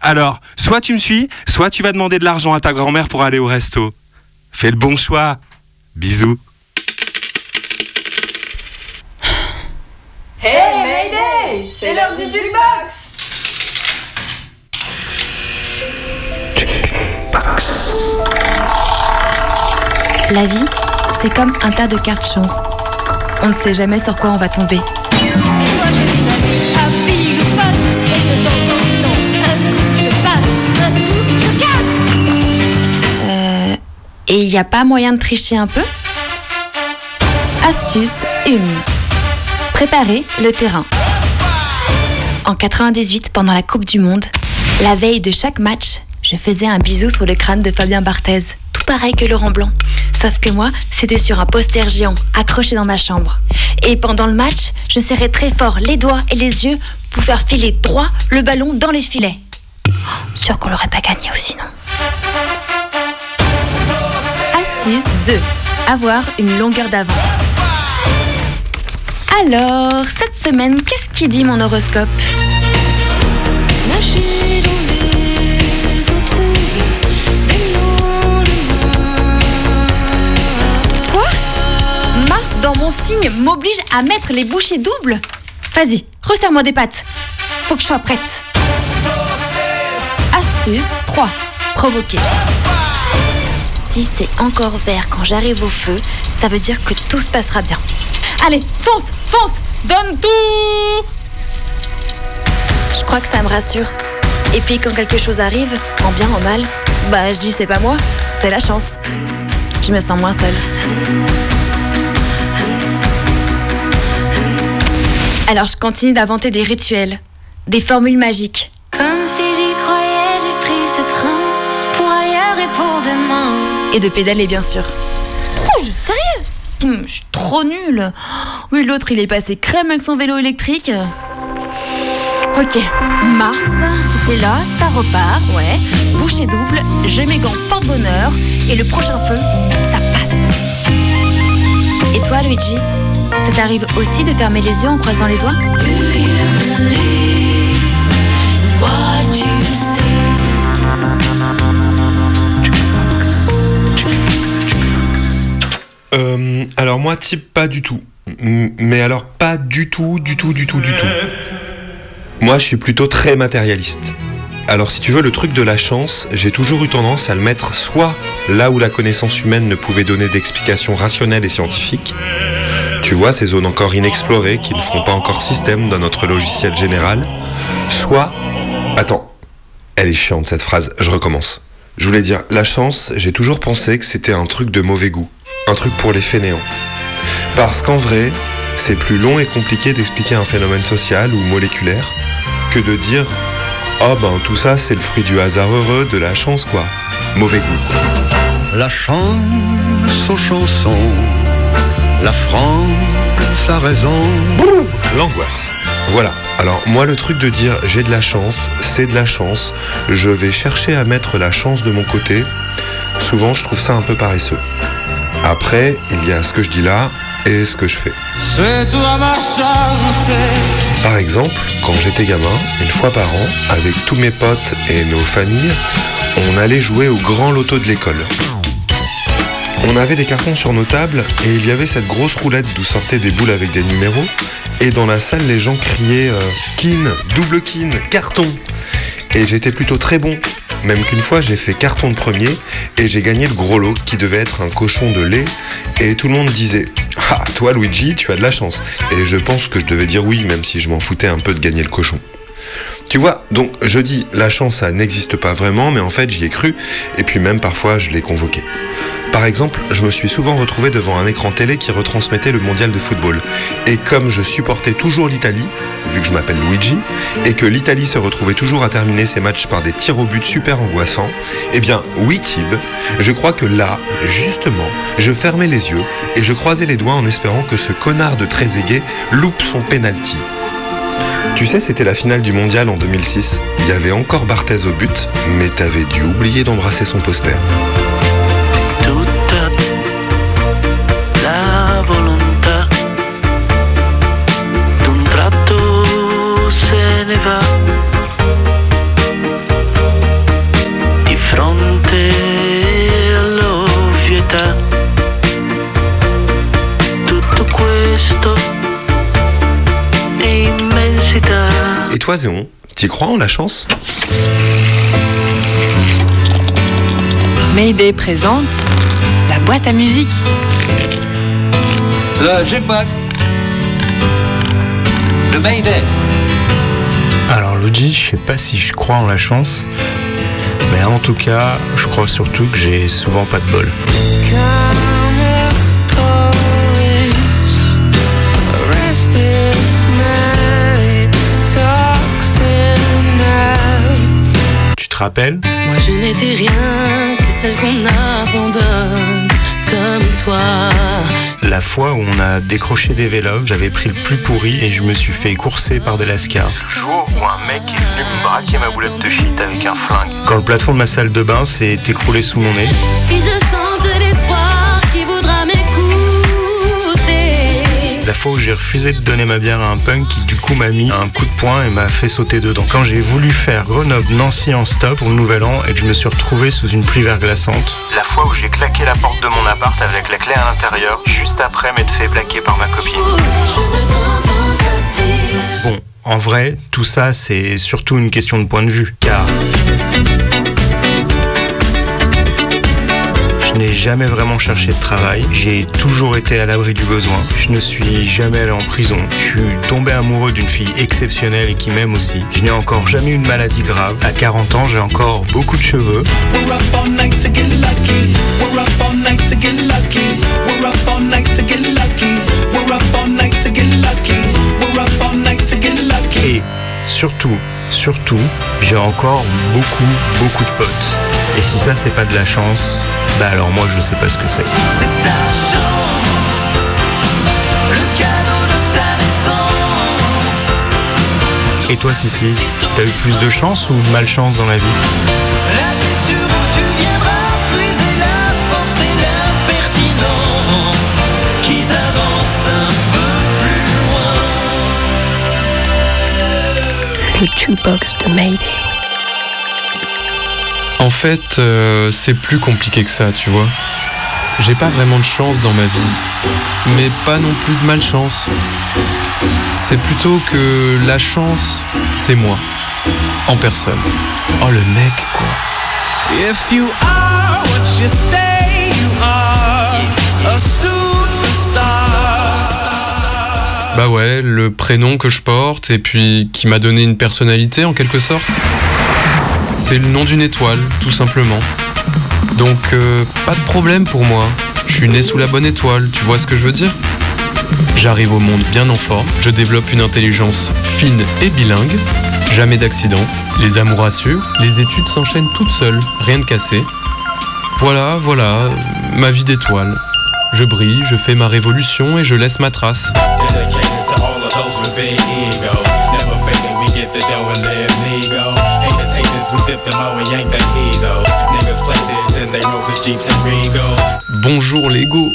Alors, soit tu me suis, soit tu vas demander de l'argent à ta grand-mère pour aller au resto. Fais le bon choix. Bisous. Hey Mayday C'est l'heure du jukebox La vie, c'est comme un tas de cartes chance. On ne sait jamais sur quoi on va tomber. Euh, et il n'y a pas moyen de tricher un peu? Astuce 1. Préparer le terrain. En 98, pendant la Coupe du Monde, la veille de chaque match, je faisais un bisou sur le crâne de Fabien Barthez, tout pareil que Laurent Blanc. Sauf que moi, c'était sur un poster géant, accroché dans ma chambre. Et pendant le match, je serrais très fort les doigts et les yeux pour faire filer droit le ballon dans les filets. Oh, sûr qu'on l'aurait pas gagné aussi, non? Astuce 2. Avoir une longueur d'avance. Alors, cette semaine, qu'est-ce qui dit mon horoscope? Dans mon signe m'oblige à mettre les bouchées doubles Vas-y, resserre-moi des pattes. Faut que je sois prête. Astuce 3. Provoquer. Si c'est encore vert quand j'arrive au feu, ça veut dire que tout se passera bien. Allez, fonce, fonce, donne tout Je crois que ça me rassure. Et puis quand quelque chose arrive, en bien, en mal, bah je dis c'est pas moi, c'est la chance. Je me sens moins seule. Alors je continue d'inventer des rituels, des formules magiques. Comme si j'y croyais, j'ai pris ce train pour ailleurs et pour demain. Et de pédaler bien sûr. Je- sérieux? Hum, Je suis trop nulle. Oui, l'autre il est passé crème avec son vélo électrique. Ok, Mars, si t'es là, ça repart, ouais. Bouchée double, j'ai mes gants porte-bonheur. Et le prochain feu, ça passe. Et toi, Luigi? Ça t'arrive aussi de fermer les yeux en croisant les doigts Euh, alors moi, type pas du tout. Mais alors pas du tout, du tout, du tout, du tout. Moi, je suis plutôt très matérialiste. Alors si tu veux, le truc de la chance, j'ai toujours eu tendance à le mettre soit là où la connaissance humaine ne pouvait donner d'explications rationnelles et scientifiques. Tu vois ces zones encore inexplorées qui ne font pas encore système dans notre logiciel général. Soit... Attends, elle est chiante cette phrase, je recommence. Je voulais dire, la chance, j'ai toujours pensé que c'était un truc de mauvais goût, un truc pour les fainéants. Parce qu'en vrai, c'est plus long et compliqué d'expliquer un phénomène social ou moléculaire que de dire Oh ben tout ça c'est le fruit du hasard heureux, de la chance quoi. Mauvais goût. La chance la France a raison. L'angoisse. Voilà. Alors moi le truc de dire j'ai de la chance, c'est de la chance, je vais chercher à mettre la chance de mon côté, souvent je trouve ça un peu paresseux. Après, il y a ce que je dis là et ce que je fais. C'est toi ma chance. Par exemple, quand j'étais gamin, une fois par an, avec tous mes potes et nos familles, on allait jouer au grand loto de l'école. On avait des cartons sur nos tables et il y avait cette grosse roulette d'où sortaient des boules avec des numéros. Et dans la salle, les gens criaient euh, Kin, double kin, carton. Et j'étais plutôt très bon. Même qu'une fois, j'ai fait carton de premier et j'ai gagné le gros lot qui devait être un cochon de lait. Et tout le monde disait Ah, toi Luigi, tu as de la chance. Et je pense que je devais dire oui, même si je m'en foutais un peu de gagner le cochon. Tu vois, donc je dis la chance ça n'existe pas vraiment, mais en fait j'y ai cru, et puis même parfois je l'ai convoqué. Par exemple, je me suis souvent retrouvé devant un écran télé qui retransmettait le mondial de football. Et comme je supportais toujours l'Italie, vu que je m'appelle Luigi, et que l'Italie se retrouvait toujours à terminer ses matchs par des tirs au but super angoissants, eh bien, oui je crois que là, justement, je fermais les yeux et je croisais les doigts en espérant que ce connard de Trezeguet loupe son penalty. Tu sais, c'était la finale du mondial en 2006. Il y avait encore Barthez au but, mais t'avais dû oublier d'embrasser son poster. Toi, Zéon, t'y crois en la chance? Mayday présente la boîte à musique. Le jukebox. Le Mayday. Alors Luigi, je sais pas si je crois en la chance, mais en tout cas, je crois surtout que j'ai souvent pas de bol. Te rappelles Moi je n'étais rien que celle qu'on abandonne comme toi. La fois où on a décroché des vélos, j'avais pris le plus pourri et je me suis fait courser par des lascars. Le jour où un mec est venu me braquer ma boulette de shit avec un flingue. Quand le plafond de ma salle de bain s'est écroulé sous mon nez. Si je sens La fois où j'ai refusé de donner ma bière à un punk qui du coup m'a mis un coup de poing et m'a fait sauter dedans. Quand j'ai voulu faire Grenoble-Nancy en stop pour le nouvel an et que je me suis retrouvé sous une pluie verglaçante. La fois où j'ai claqué la porte de mon appart avec la clé à l'intérieur, juste après m'être fait blaquer par ma copine. Bon, en vrai, tout ça c'est surtout une question de point de vue, car jamais vraiment cherché de travail, j'ai toujours été à l'abri du besoin, je ne suis jamais allé en prison, je suis tombé amoureux d'une fille exceptionnelle et qui m'aime aussi, je n'ai encore jamais eu de maladie grave, à 40 ans j'ai encore beaucoup de cheveux, et surtout, surtout, j'ai encore beaucoup, beaucoup de potes. Et si ça c'est pas de la chance, bah alors moi je sais pas ce que c'est. C'est ta chance. Le cadeau de ta naissance. Et toi Sissi, t'as eu plus de chance ou de malchance dans la vie? La blessure où tu viendras puiser la force et l'impertinence qui t'avance un peu plus loin. Le jukebox de Mayday. En fait, euh, c'est plus compliqué que ça, tu vois. J'ai pas vraiment de chance dans ma vie, mais pas non plus de malchance. C'est plutôt que la chance, c'est moi, en personne. Oh le mec, quoi. If you are what you you say you are a superstar. Bah ouais, le prénom que je porte et puis qui m'a donné une personnalité en quelque sorte. C'est le nom d'une étoile, tout simplement. Donc euh, pas de problème pour moi. Je suis né sous la bonne étoile, tu vois ce que je veux dire? J'arrive au monde bien en forme, je développe une intelligence fine et bilingue, jamais d'accident, les amours assurent, les études s'enchaînent toutes seules, rien de cassé. Voilà, voilà, ma vie d'étoile. Je brille, je fais ma révolution et je laisse ma trace. Bonjour Lego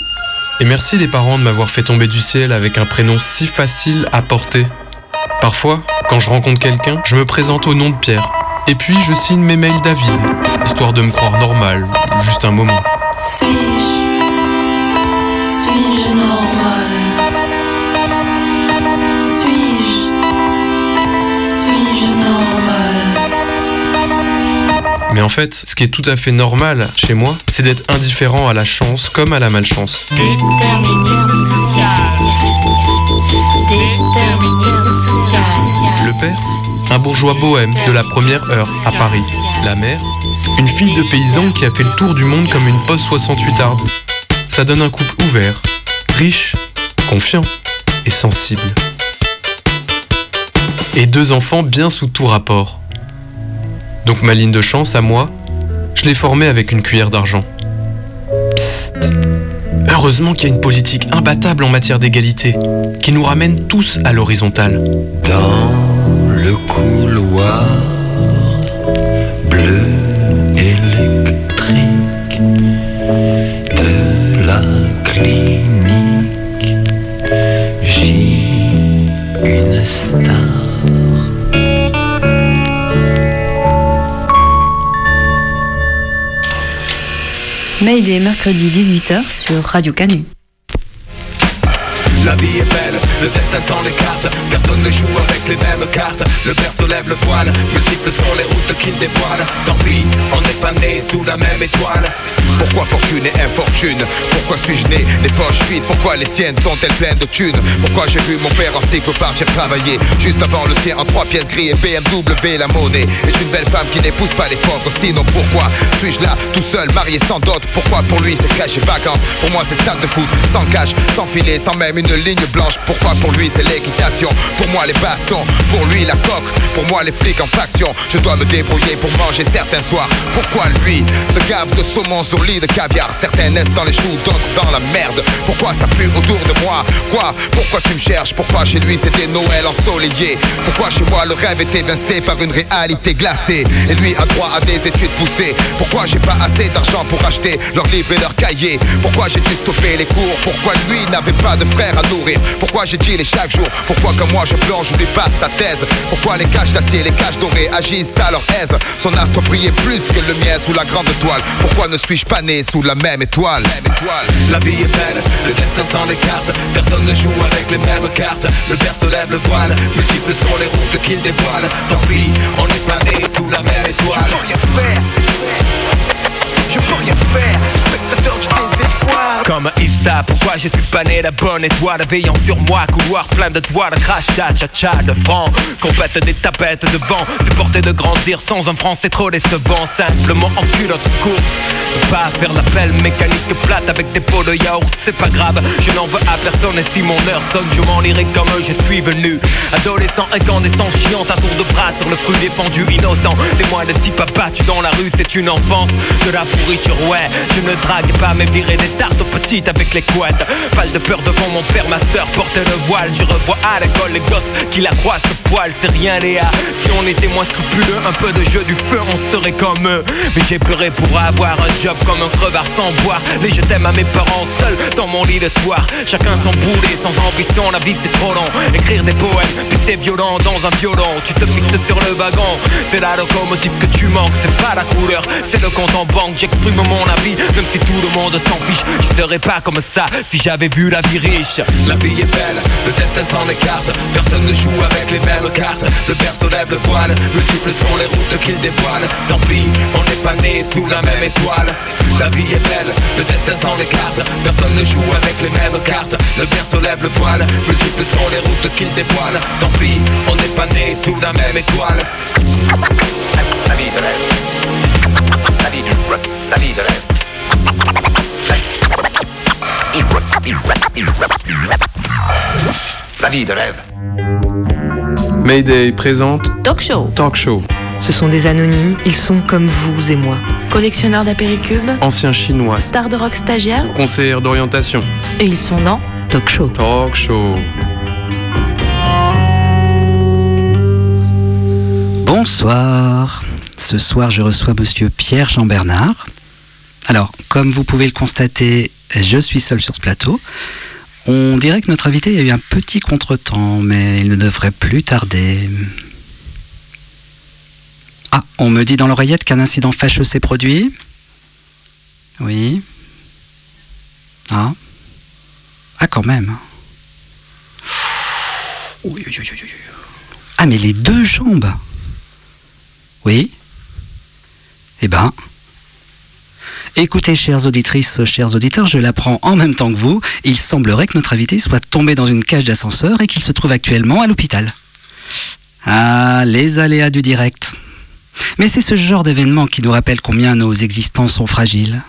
Et merci les parents de m'avoir fait tomber du ciel avec un prénom si facile à porter. Parfois, quand je rencontre quelqu'un, je me présente au nom de Pierre. Et puis je signe mes mails David, histoire de me croire normal, juste un moment. Suis-je Mais en fait, ce qui est tout à fait normal chez moi, c'est d'être indifférent à la chance comme à la malchance. Déterminisme social. Déterminisme social. Le père Un bourgeois bohème de la première heure à Paris. La mère Une fille de paysan qui a fait le tour du monde comme une poste 68 arde. Ça donne un couple ouvert, riche, confiant et sensible. Et deux enfants bien sous tout rapport. Donc ma ligne de chance à moi, je l'ai formée avec une cuillère d'argent. Psst. Heureusement qu'il y a une politique imbattable en matière d'égalité, qui nous ramène tous à l'horizontale. Dans le couloir bleu électrique de la clinique, j'ai une star. Mayday, mercredi 18h sur Radio Canu. La vie est belle, le destin s'en écarte Personne ne joue avec les mêmes cartes. Le berceau lève le voile Multiples sont les routes qu'il dévoile. Tant pis, on n'est pas né sous la même étoile. Pourquoi fortune et infortune? Pourquoi suis-je né? Les poches vides Pourquoi les siennes sont-elles pleines de thunes? Pourquoi j'ai vu mon père en cycle partir travailler Juste avant le sien en trois pièces gris et BMW La monnaie est une belle femme qui n'épouse pas les pauvres. Sinon pourquoi suis-je là tout seul marié sans dot? Pourquoi pour lui c'est crèche et vacances? Pour moi c'est stade de foot sans cash, sans filet, sans même une ligne blanche. Pourquoi pour lui c'est l'équitation. Pour moi les bastons, pour lui la coque. Pour moi les flics en faction. Je dois me débrouiller pour manger certains soirs. Pourquoi lui se gave de saumon sur lit de caviar? Certains naissent dans les choux, d'autres dans la merde. Pourquoi ça pue autour de moi? Quoi? Pourquoi tu me cherches? Pourquoi chez lui c'était Noël ensoleillé? Pourquoi chez moi le rêve est évincé par une réalité glacée? Et lui a droit à des études poussées. Pourquoi j'ai pas assez d'argent pour acheter leurs livres et leurs cahiers? Pourquoi j'ai dû stopper les cours? Pourquoi lui n'avait pas de frère à nourrir? Pourquoi j'ai dit les chaque jour. Pourquoi comme moi je plonge, je lui passe sa thèse. Pourquoi les caches d'acier, les caches dorées agissent à leur aise? Son astre brillait plus que le mien sous la grande toile. Pourquoi ne suis-je pas né sous la même étoile, La vie est belle, le destin s'en écarte. Personne ne joue avec les mêmes cartes. Le père se lève le voile. Multiples sont les routes qu'il dévoile. Tant pis, on n'est pas né sous la même étoile. Je peux rien faire. Je peux rien faire Comme Issa, pourquoi je suis pas né la bonne étoile? Veillant sur moi, couloir plein de doigts de crachat, cha cha de francs. Compète des tapettes de vent. Supporter de grandir sans un franc c'est trop décevant. Simplement en culotte courte. Pas faire l'appel mécanique plate avec des pots de yaourt C'est pas grave, je n'en veux à personne Et si mon heure sonne, je m'en irai comme je suis venu. Adolescent incandescent, chiant à tour de bras Sur le fruit défendu, innocent. Témoin de type abattu dans la rue, c'est une enfance. De la pourriture, ouais Je ne drague pas mais virer des tartes aux petites avec les couettes. Pas de peur devant mon père, ma soeur portait le voile. Je revois à l'école les gosses qui la croient poil. C'est rien Léa, si on était moins scrupuleux Un peu de jeu du feu, on serait comme eux. Mais j'ai pleuré pour avoir un job comme un crevard sans boire. Les je t'aime à mes parents seuls dans mon lit le soir. Chacun son boulet, sans ambition, la vie c'est trop long. Écrire des poèmes, puis c'est violent dans un violon. Tu te fixes sur le wagon, c'est la locomotive que tu manques. C'est pas la couleur, c'est le compte en banque. J'exprime mon avis, même si tout le monde s'en fiche Je serai pas comme ça si j'avais vu la vie riche. La vie est belle, le destin s'en écarte. Personne ne joue avec les mêmes cartes. Le berceau lève le voile, multiples sont les routes qu'il dévoile. Tant pis, on n'est pas né sous la même étoile. La vie est belle, le destin s'en écarte. Personne ne joue avec les mêmes cartes. Le berceau lève le voile, multiples sont les routes qu'il dévoile. Tant pis, on n'est pas né sous la même étoile. La vie de rêve. La vie La vie de rêve. La vie de rêve. Mayday présente Talk Show. Talk Show. Ce sont des anonymes, ils sont comme vous et moi. Collectionneurs d'apéricubes, Ancien chinois, stars de rock stagiaires, conseillère d'orientation. et ils sont dans Talk Show. Talk Show. Bonsoir. Ce soir, je reçois monsieur Pierre Jean Bernard. Alors, comme vous pouvez le constater, je suis seul sur ce plateau. On dirait que notre invité a eu un petit contretemps, mais il ne devrait plus tarder. Ah, on me dit dans l'oreillette qu'un incident fâcheux s'est produit. Oui. Ah. Ah, quand même. Ah, mais les deux jambes. Oui. Eh ben. Écoutez, chères auditrices, chers auditeurs, je l'apprends en même temps que vous. Il semblerait que notre invité soit tombé dans une cage d'ascenseur et qu'il se trouve actuellement à l'hôpital. Ah, les aléas du direct. Mais c'est ce genre d'événement qui nous rappelle combien nos existences sont fragiles.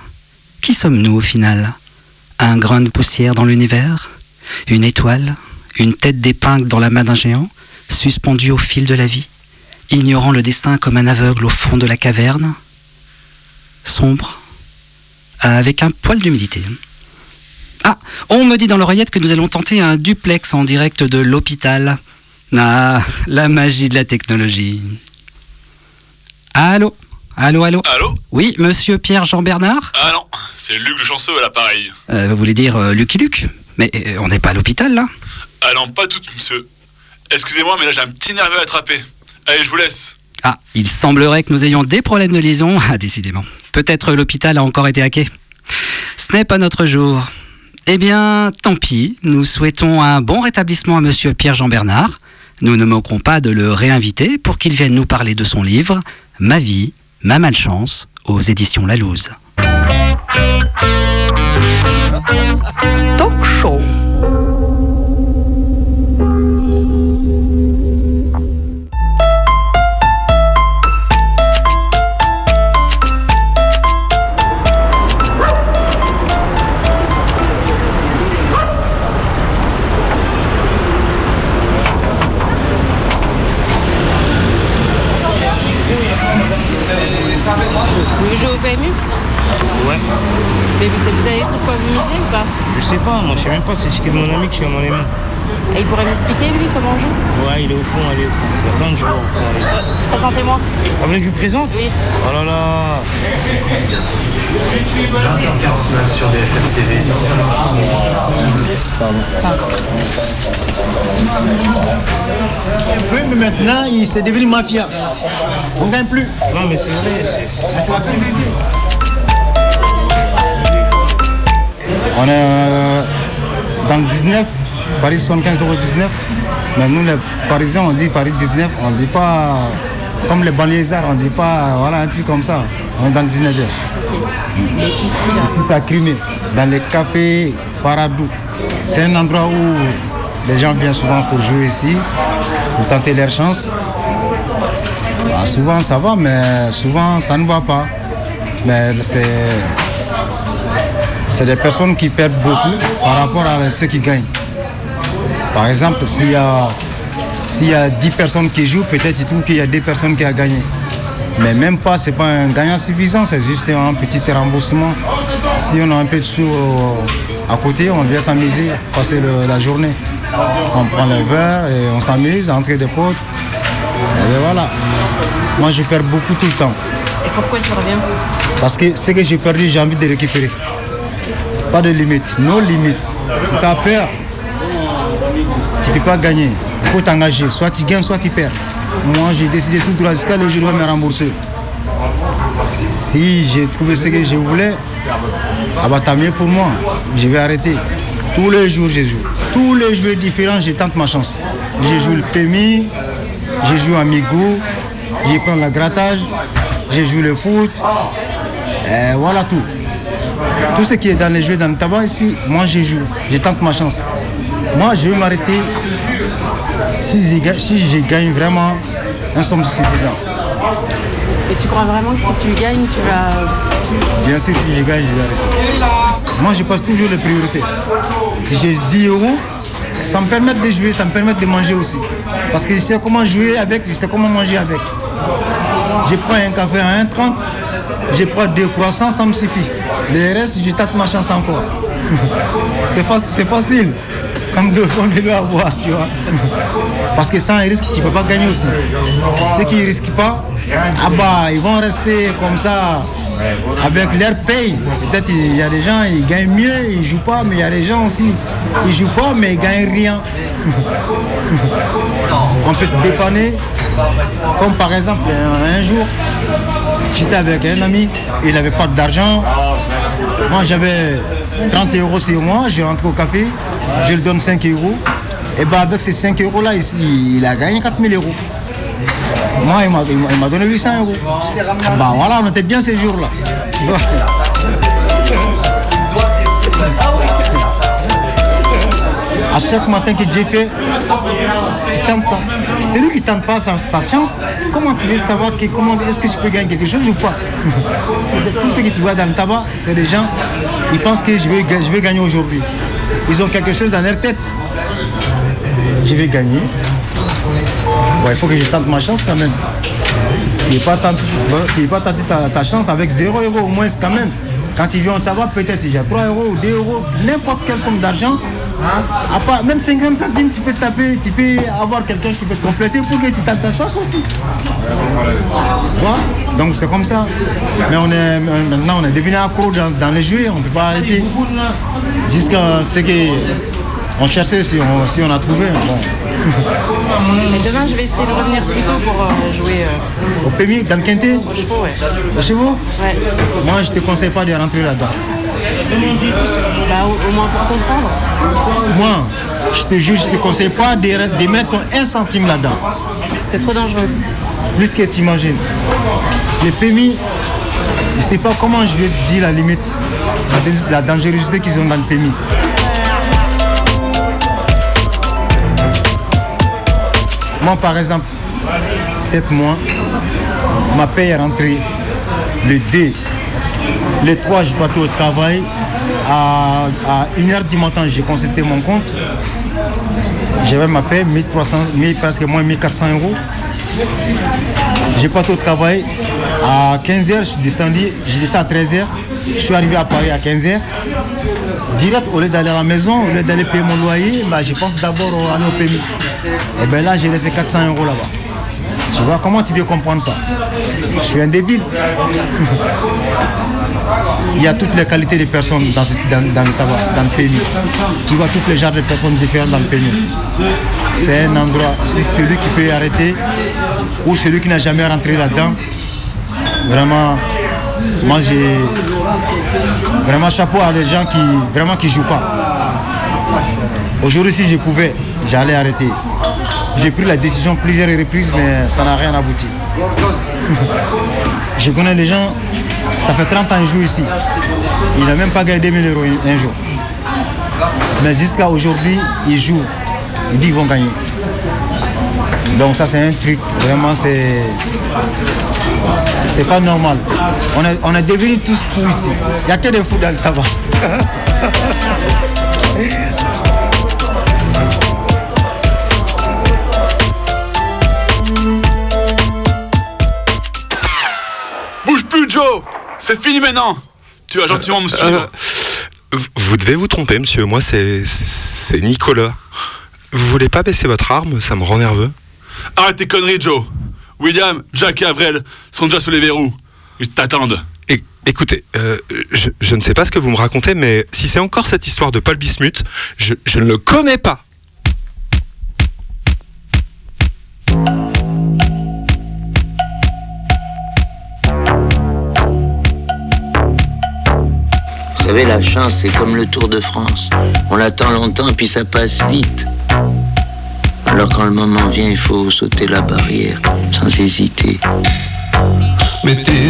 Qui sommes-nous au final? Un grain de poussière dans l'univers? Une étoile? Une tête d'épingle dans la main d'un géant? Suspendue au fil de la vie? Ignorant le destin comme un aveugle au fond de la caverne? Sombre? Avec un poil d'humidité. Ah, on me dit dans l'oreillette que nous allons tenter un duplex en direct de l'hôpital. Ah, la magie de la technologie. Allô? Allô, allô? Allô? Oui, monsieur Pierre-Jean Bernard? Ah non, c'est Luc le chanceux à l'appareil. euh, Vous voulez dire euh, Lucky Luke? Mais euh, on n'est pas à l'hôpital là Ah non, pas tout, monsieur. Excusez-moi, mais là j'ai un petit nerveux à attraper. Allez, je vous laisse. Ah, il semblerait que nous ayons des problèmes de liaison. Ah, décidément. Peut-être l'hôpital a encore été hacké. Ce n'est pas notre jour. Eh bien, tant pis. Nous souhaitons un bon rétablissement à monsieur Pierre-Jean Bernard. Nous ne manquerons pas de le réinviter pour qu'il vienne nous parler de son livre Ma vie, ma malchance aux éditions La Louse. Talk Show. Mais vous, vous savez sur quoi vous misez ou pas Je sais pas, moi je sais même pas, c'est chez mon ami que je suis à mon ami. Et il pourrait m'expliquer lui comment on joue Ouais, il est au fond, allez, au fond. Il y a plein de joueurs au fond. Présentez-moi. Ah, mais je présente Oui. Oh là là 20h49 sur BFM TV. Oui, mais maintenant, il s'est devenu mafia. On gagne plus. Non, mais c'est vrai, c'est c'est la vérité. On est euh, dans le 19, Paris 75 euros 19. Mais nous, les Parisiens, on dit Paris 19, on dit pas comme les banlieusards, on dit pas voilà un truc comme ça. On est dans le 19 e Mais ici, là. Ici, c'est à Crimée, dans les cafés Paradou. C'est un endroit où les gens viennent souvent pour jouer ici, pour tenter leur chance. Bah, souvent, ça va, mais souvent, ça ne va pas. Mais c'est, c'est des personnes qui perdent beaucoup par rapport à ceux qui gagnent. Par exemple, s'il y a, s'il y a 10 personnes qui jouent, peut-être ils trouvent qu'il y a 2 personnes qui ont gagné. Mais même pas, c'est pas un gagnant suffisant, c'est juste un petit remboursement. Si on a un peu de sous euh, à côté, on vient s'amuser, passer le- la journée. On prend le verre et on s'amuse, entre des potes. Et ben voilà. Moi, je perds beaucoup tout le temps. Et pourquoi tu reviens? Parce que ce que j'ai perdu, j'ai envie de récupérer. Pas de limite, nos limites. Si tu as peur, tu ne peux pas gagner. Il faut t'engager. Soit tu gagnes, soit tu perds. Moi, j'ai décidé tout droit jusqu'à le jour où je me rembourser. Si j'ai trouvé ce que je voulais, Ah bah tant mieux pour moi, je vais arrêter. Tous les jours je joue. Tous les jours différents, je tente ma chance. Je joue le PMI, je joue Amigo, je prends le grattage, je joue le foot. Voilà tout. Tout ce qui est dans les jeux dans le tabac ici, moi je joue, je tente ma chance. Moi je vais m'arrêter si je, ga- si je gagne vraiment un somme suffisant. Et tu crois vraiment que si tu gagnes, tu vas. Bien sûr, si je gagne, je vais arrêter. Moi, je passe toujours les priorités. J'ai 10 euros, ça me permet de jouer, ça me permet de manger aussi. Parce que je sais comment jouer avec, je sais comment manger avec. Je prends un café à 1,30, je prends deux croissants, ça me suffit. Le reste, je tâte ma chance encore. C'est fac- c'est facile, comme de, comme de l'eau à boire, tu vois. Parce que sans risque, tu ne peux pas gagner aussi. Ceux qui ne risquent pas, ah bah, ils vont rester comme ça avec leur paye. Peut-être il y a des gens, ils gagnent mieux, ils ne jouent pas, mais il y a des gens aussi, ils ne jouent pas, mais ils ne gagnent rien. On peut se dépanner, comme par exemple un jour, j'étais avec un ami, il n'avait pas d'argent. Moi j'avais 30 euros sur moi, je rentre au café, je lui donne 5 euros. Et ben avec ces 5 euros là, il, a gagné 4000 euros. Moi, il m'a- donné 800 euros. Ah bah voilà, on était bien ces jours-là. À chaque matin que j'ai fait, tu tentes pas. Celui qui tente pas sa, sa chance, comment tu veux savoir que, comment est-ce que tu peux gagner quelque chose ou pas Tout ce que tu vois dans le tabac, c'est des gens, ils pensent que je vais, je vais gagner aujourd'hui. Ils ont quelque chose dans leur tête. Je vais gagner. Il faut que je tente ma chance quand même. Tu n'es pas tenté, pas tenté ta, chance avec 0 euros au moins quand même. Quand tu viens au tabac, peut-être il y a 3 euros ou 2 euros, n'importe quelle somme d'argent. À part, même 50 centimes, tu peux taper, tu peux avoir quelqu'un qui peut te compléter pour que tu tentes ta chance aussi. Tu vois Donc c'est comme ça. Mais on est, maintenant on est devenu accro dans, dans les jeux, on ne peut pas arrêter. Jusqu'à ce qu'on cherchait si on, si on a trouvé. Bon. Mais demain, je vais essayer de revenir plus tôt pour euh, jouer. euh, Au PMI, dans le quintet? Au chevaux, ouais. Aux chevaux Ouais. Moi, je te conseille pas de rentrer là-dedans. Bah, au, au moins pour comprendre. Moi, je te jure, je te conseille pas de, mettre un centime là-dedans. C'est trop dangereux. Plus que tu imagines. Les PMI, je sais pas comment je vais te dire la limite, la, la dangerosité qu'ils ont dans le PMI. Moi, par exemple, 7 mois, ma paye est rentrée le 2. Le 3, je partais au travail. À, à 1h du matin, j'ai consulté mon compte. J'avais ma paie, 1300, 1000, presque moins 1400 euros. J'ai parti au travail. À 15h, je suis descendu, j'ai descendu à 13h. Je suis arrivé à Paris à 15h. Direct, au lieu d'aller à la maison, au lieu d'aller payer mon loyer, bah, je pense d'abord aller au PMI. Et bien là, j'ai laissé 400 euros là-bas. Tu vois, comment tu veux comprendre ça Je suis un débile. Il y a toutes les qualités des personnes dans, dans- dans le tabac, dans le PMI. Tu vois tous les genres de personnes différentes dans le PMI. C'est un endroit, c'est celui qui peut arrêter ou celui qui n'a jamais rentré là-dedans. Vraiment, moi j'ai vraiment chapeau à les gens qui vraiment qui jouent pas. Aujourd'hui, si je pouvais, j'allais arrêter. J'ai pris la décision plusieurs reprises, mais ça n'a rien abouti. je connais les gens, ça fait 30 ans qu'ils jouent ici. Il n'a même pas gagné 2000 euros un jour. Mais jusqu'à aujourd'hui, ils jouent. Ils disent qu'ils vont gagner. Donc ça c'est un truc, vraiment c'est. C'est pas normal. On est, on est devenus tous fous ici. Il n'y a que des fous dans le tabac. C'est fini maintenant Tu vas gentiment me suivre. Euh, Vous devez vous tromper, monsieur. Moi, c'est c'est Nicolas. Vous voulez pas baisser votre arme? Ça me rend nerveux. Arrête tes conneries, Joe William, Jack et Avril sont déjà sous les verrous. Ils t'attendent. É- écoutez, euh, je, je ne sais pas ce que vous me racontez, mais si c'est encore cette histoire de Paul Bismuth, je, je ne le connais pas. Savez, la chance, c'est comme le Tour de France. On l'attend longtemps et puis ça passe vite. Alors quand le moment vient, il faut sauter la barrière sans hésiter. Mettez.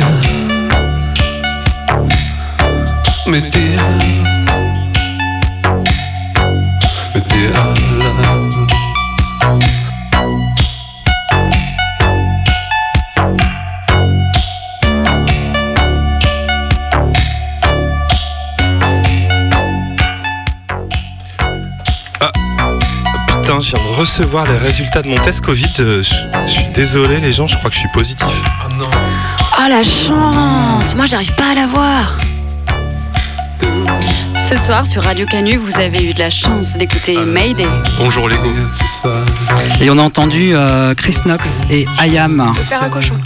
Mettez. Mettez Putain, je viens de recevoir les résultats de mon test Covid. Euh, Je je suis désolé, les gens, je crois que je suis positif. Ah non. Oh la chance Moi j'arrive pas à la voir. Ce soir sur Radio Canu, vous avez eu de la chance d'écouter Mayday. Bonjour Lego. Et on a entendu euh, Chris Knox et Ayam.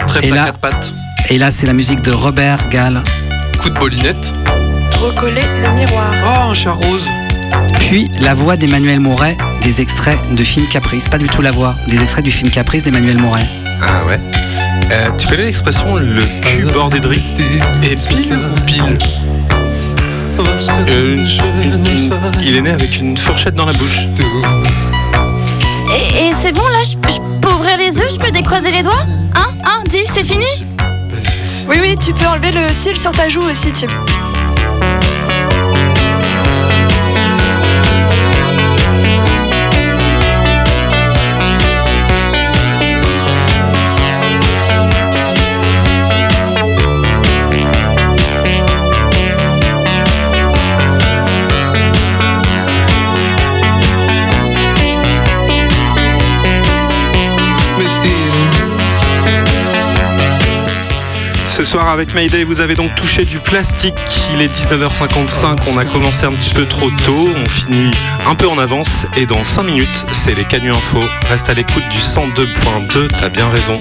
Très Et là- quatre pattes. Et là, c'est la musique de Robert Gall. Coup de bolinette. Recoller le miroir. Oh, un chat rose. Puis la voix d'Emmanuel Mouret, des extraits de film Caprice. Pas du tout la voix, des extraits du film Caprice d'Emmanuel Mouret. Ah ouais Euh, Tu connais l'expression le cul bordé de riz Et pile ou pile Euh, une- une- une- Il est né avec une fourchette dans la bouche. Et, et c'est bon là, je, je peux ouvrir les yeux, je peux décroiser les doigts Hein Hein Dis, c'est fini Oui, oui, tu peux enlever le cil sur ta joue aussi, Tim. Soir avec Mayday, vous avez donc touché du plastique. Il est 19h55, on a commencé un petit peu trop tôt, on finit un peu en avance et dans 5 minutes, c'est les Canu Info. Reste à l'écoute du 102.2, t'as bien raison.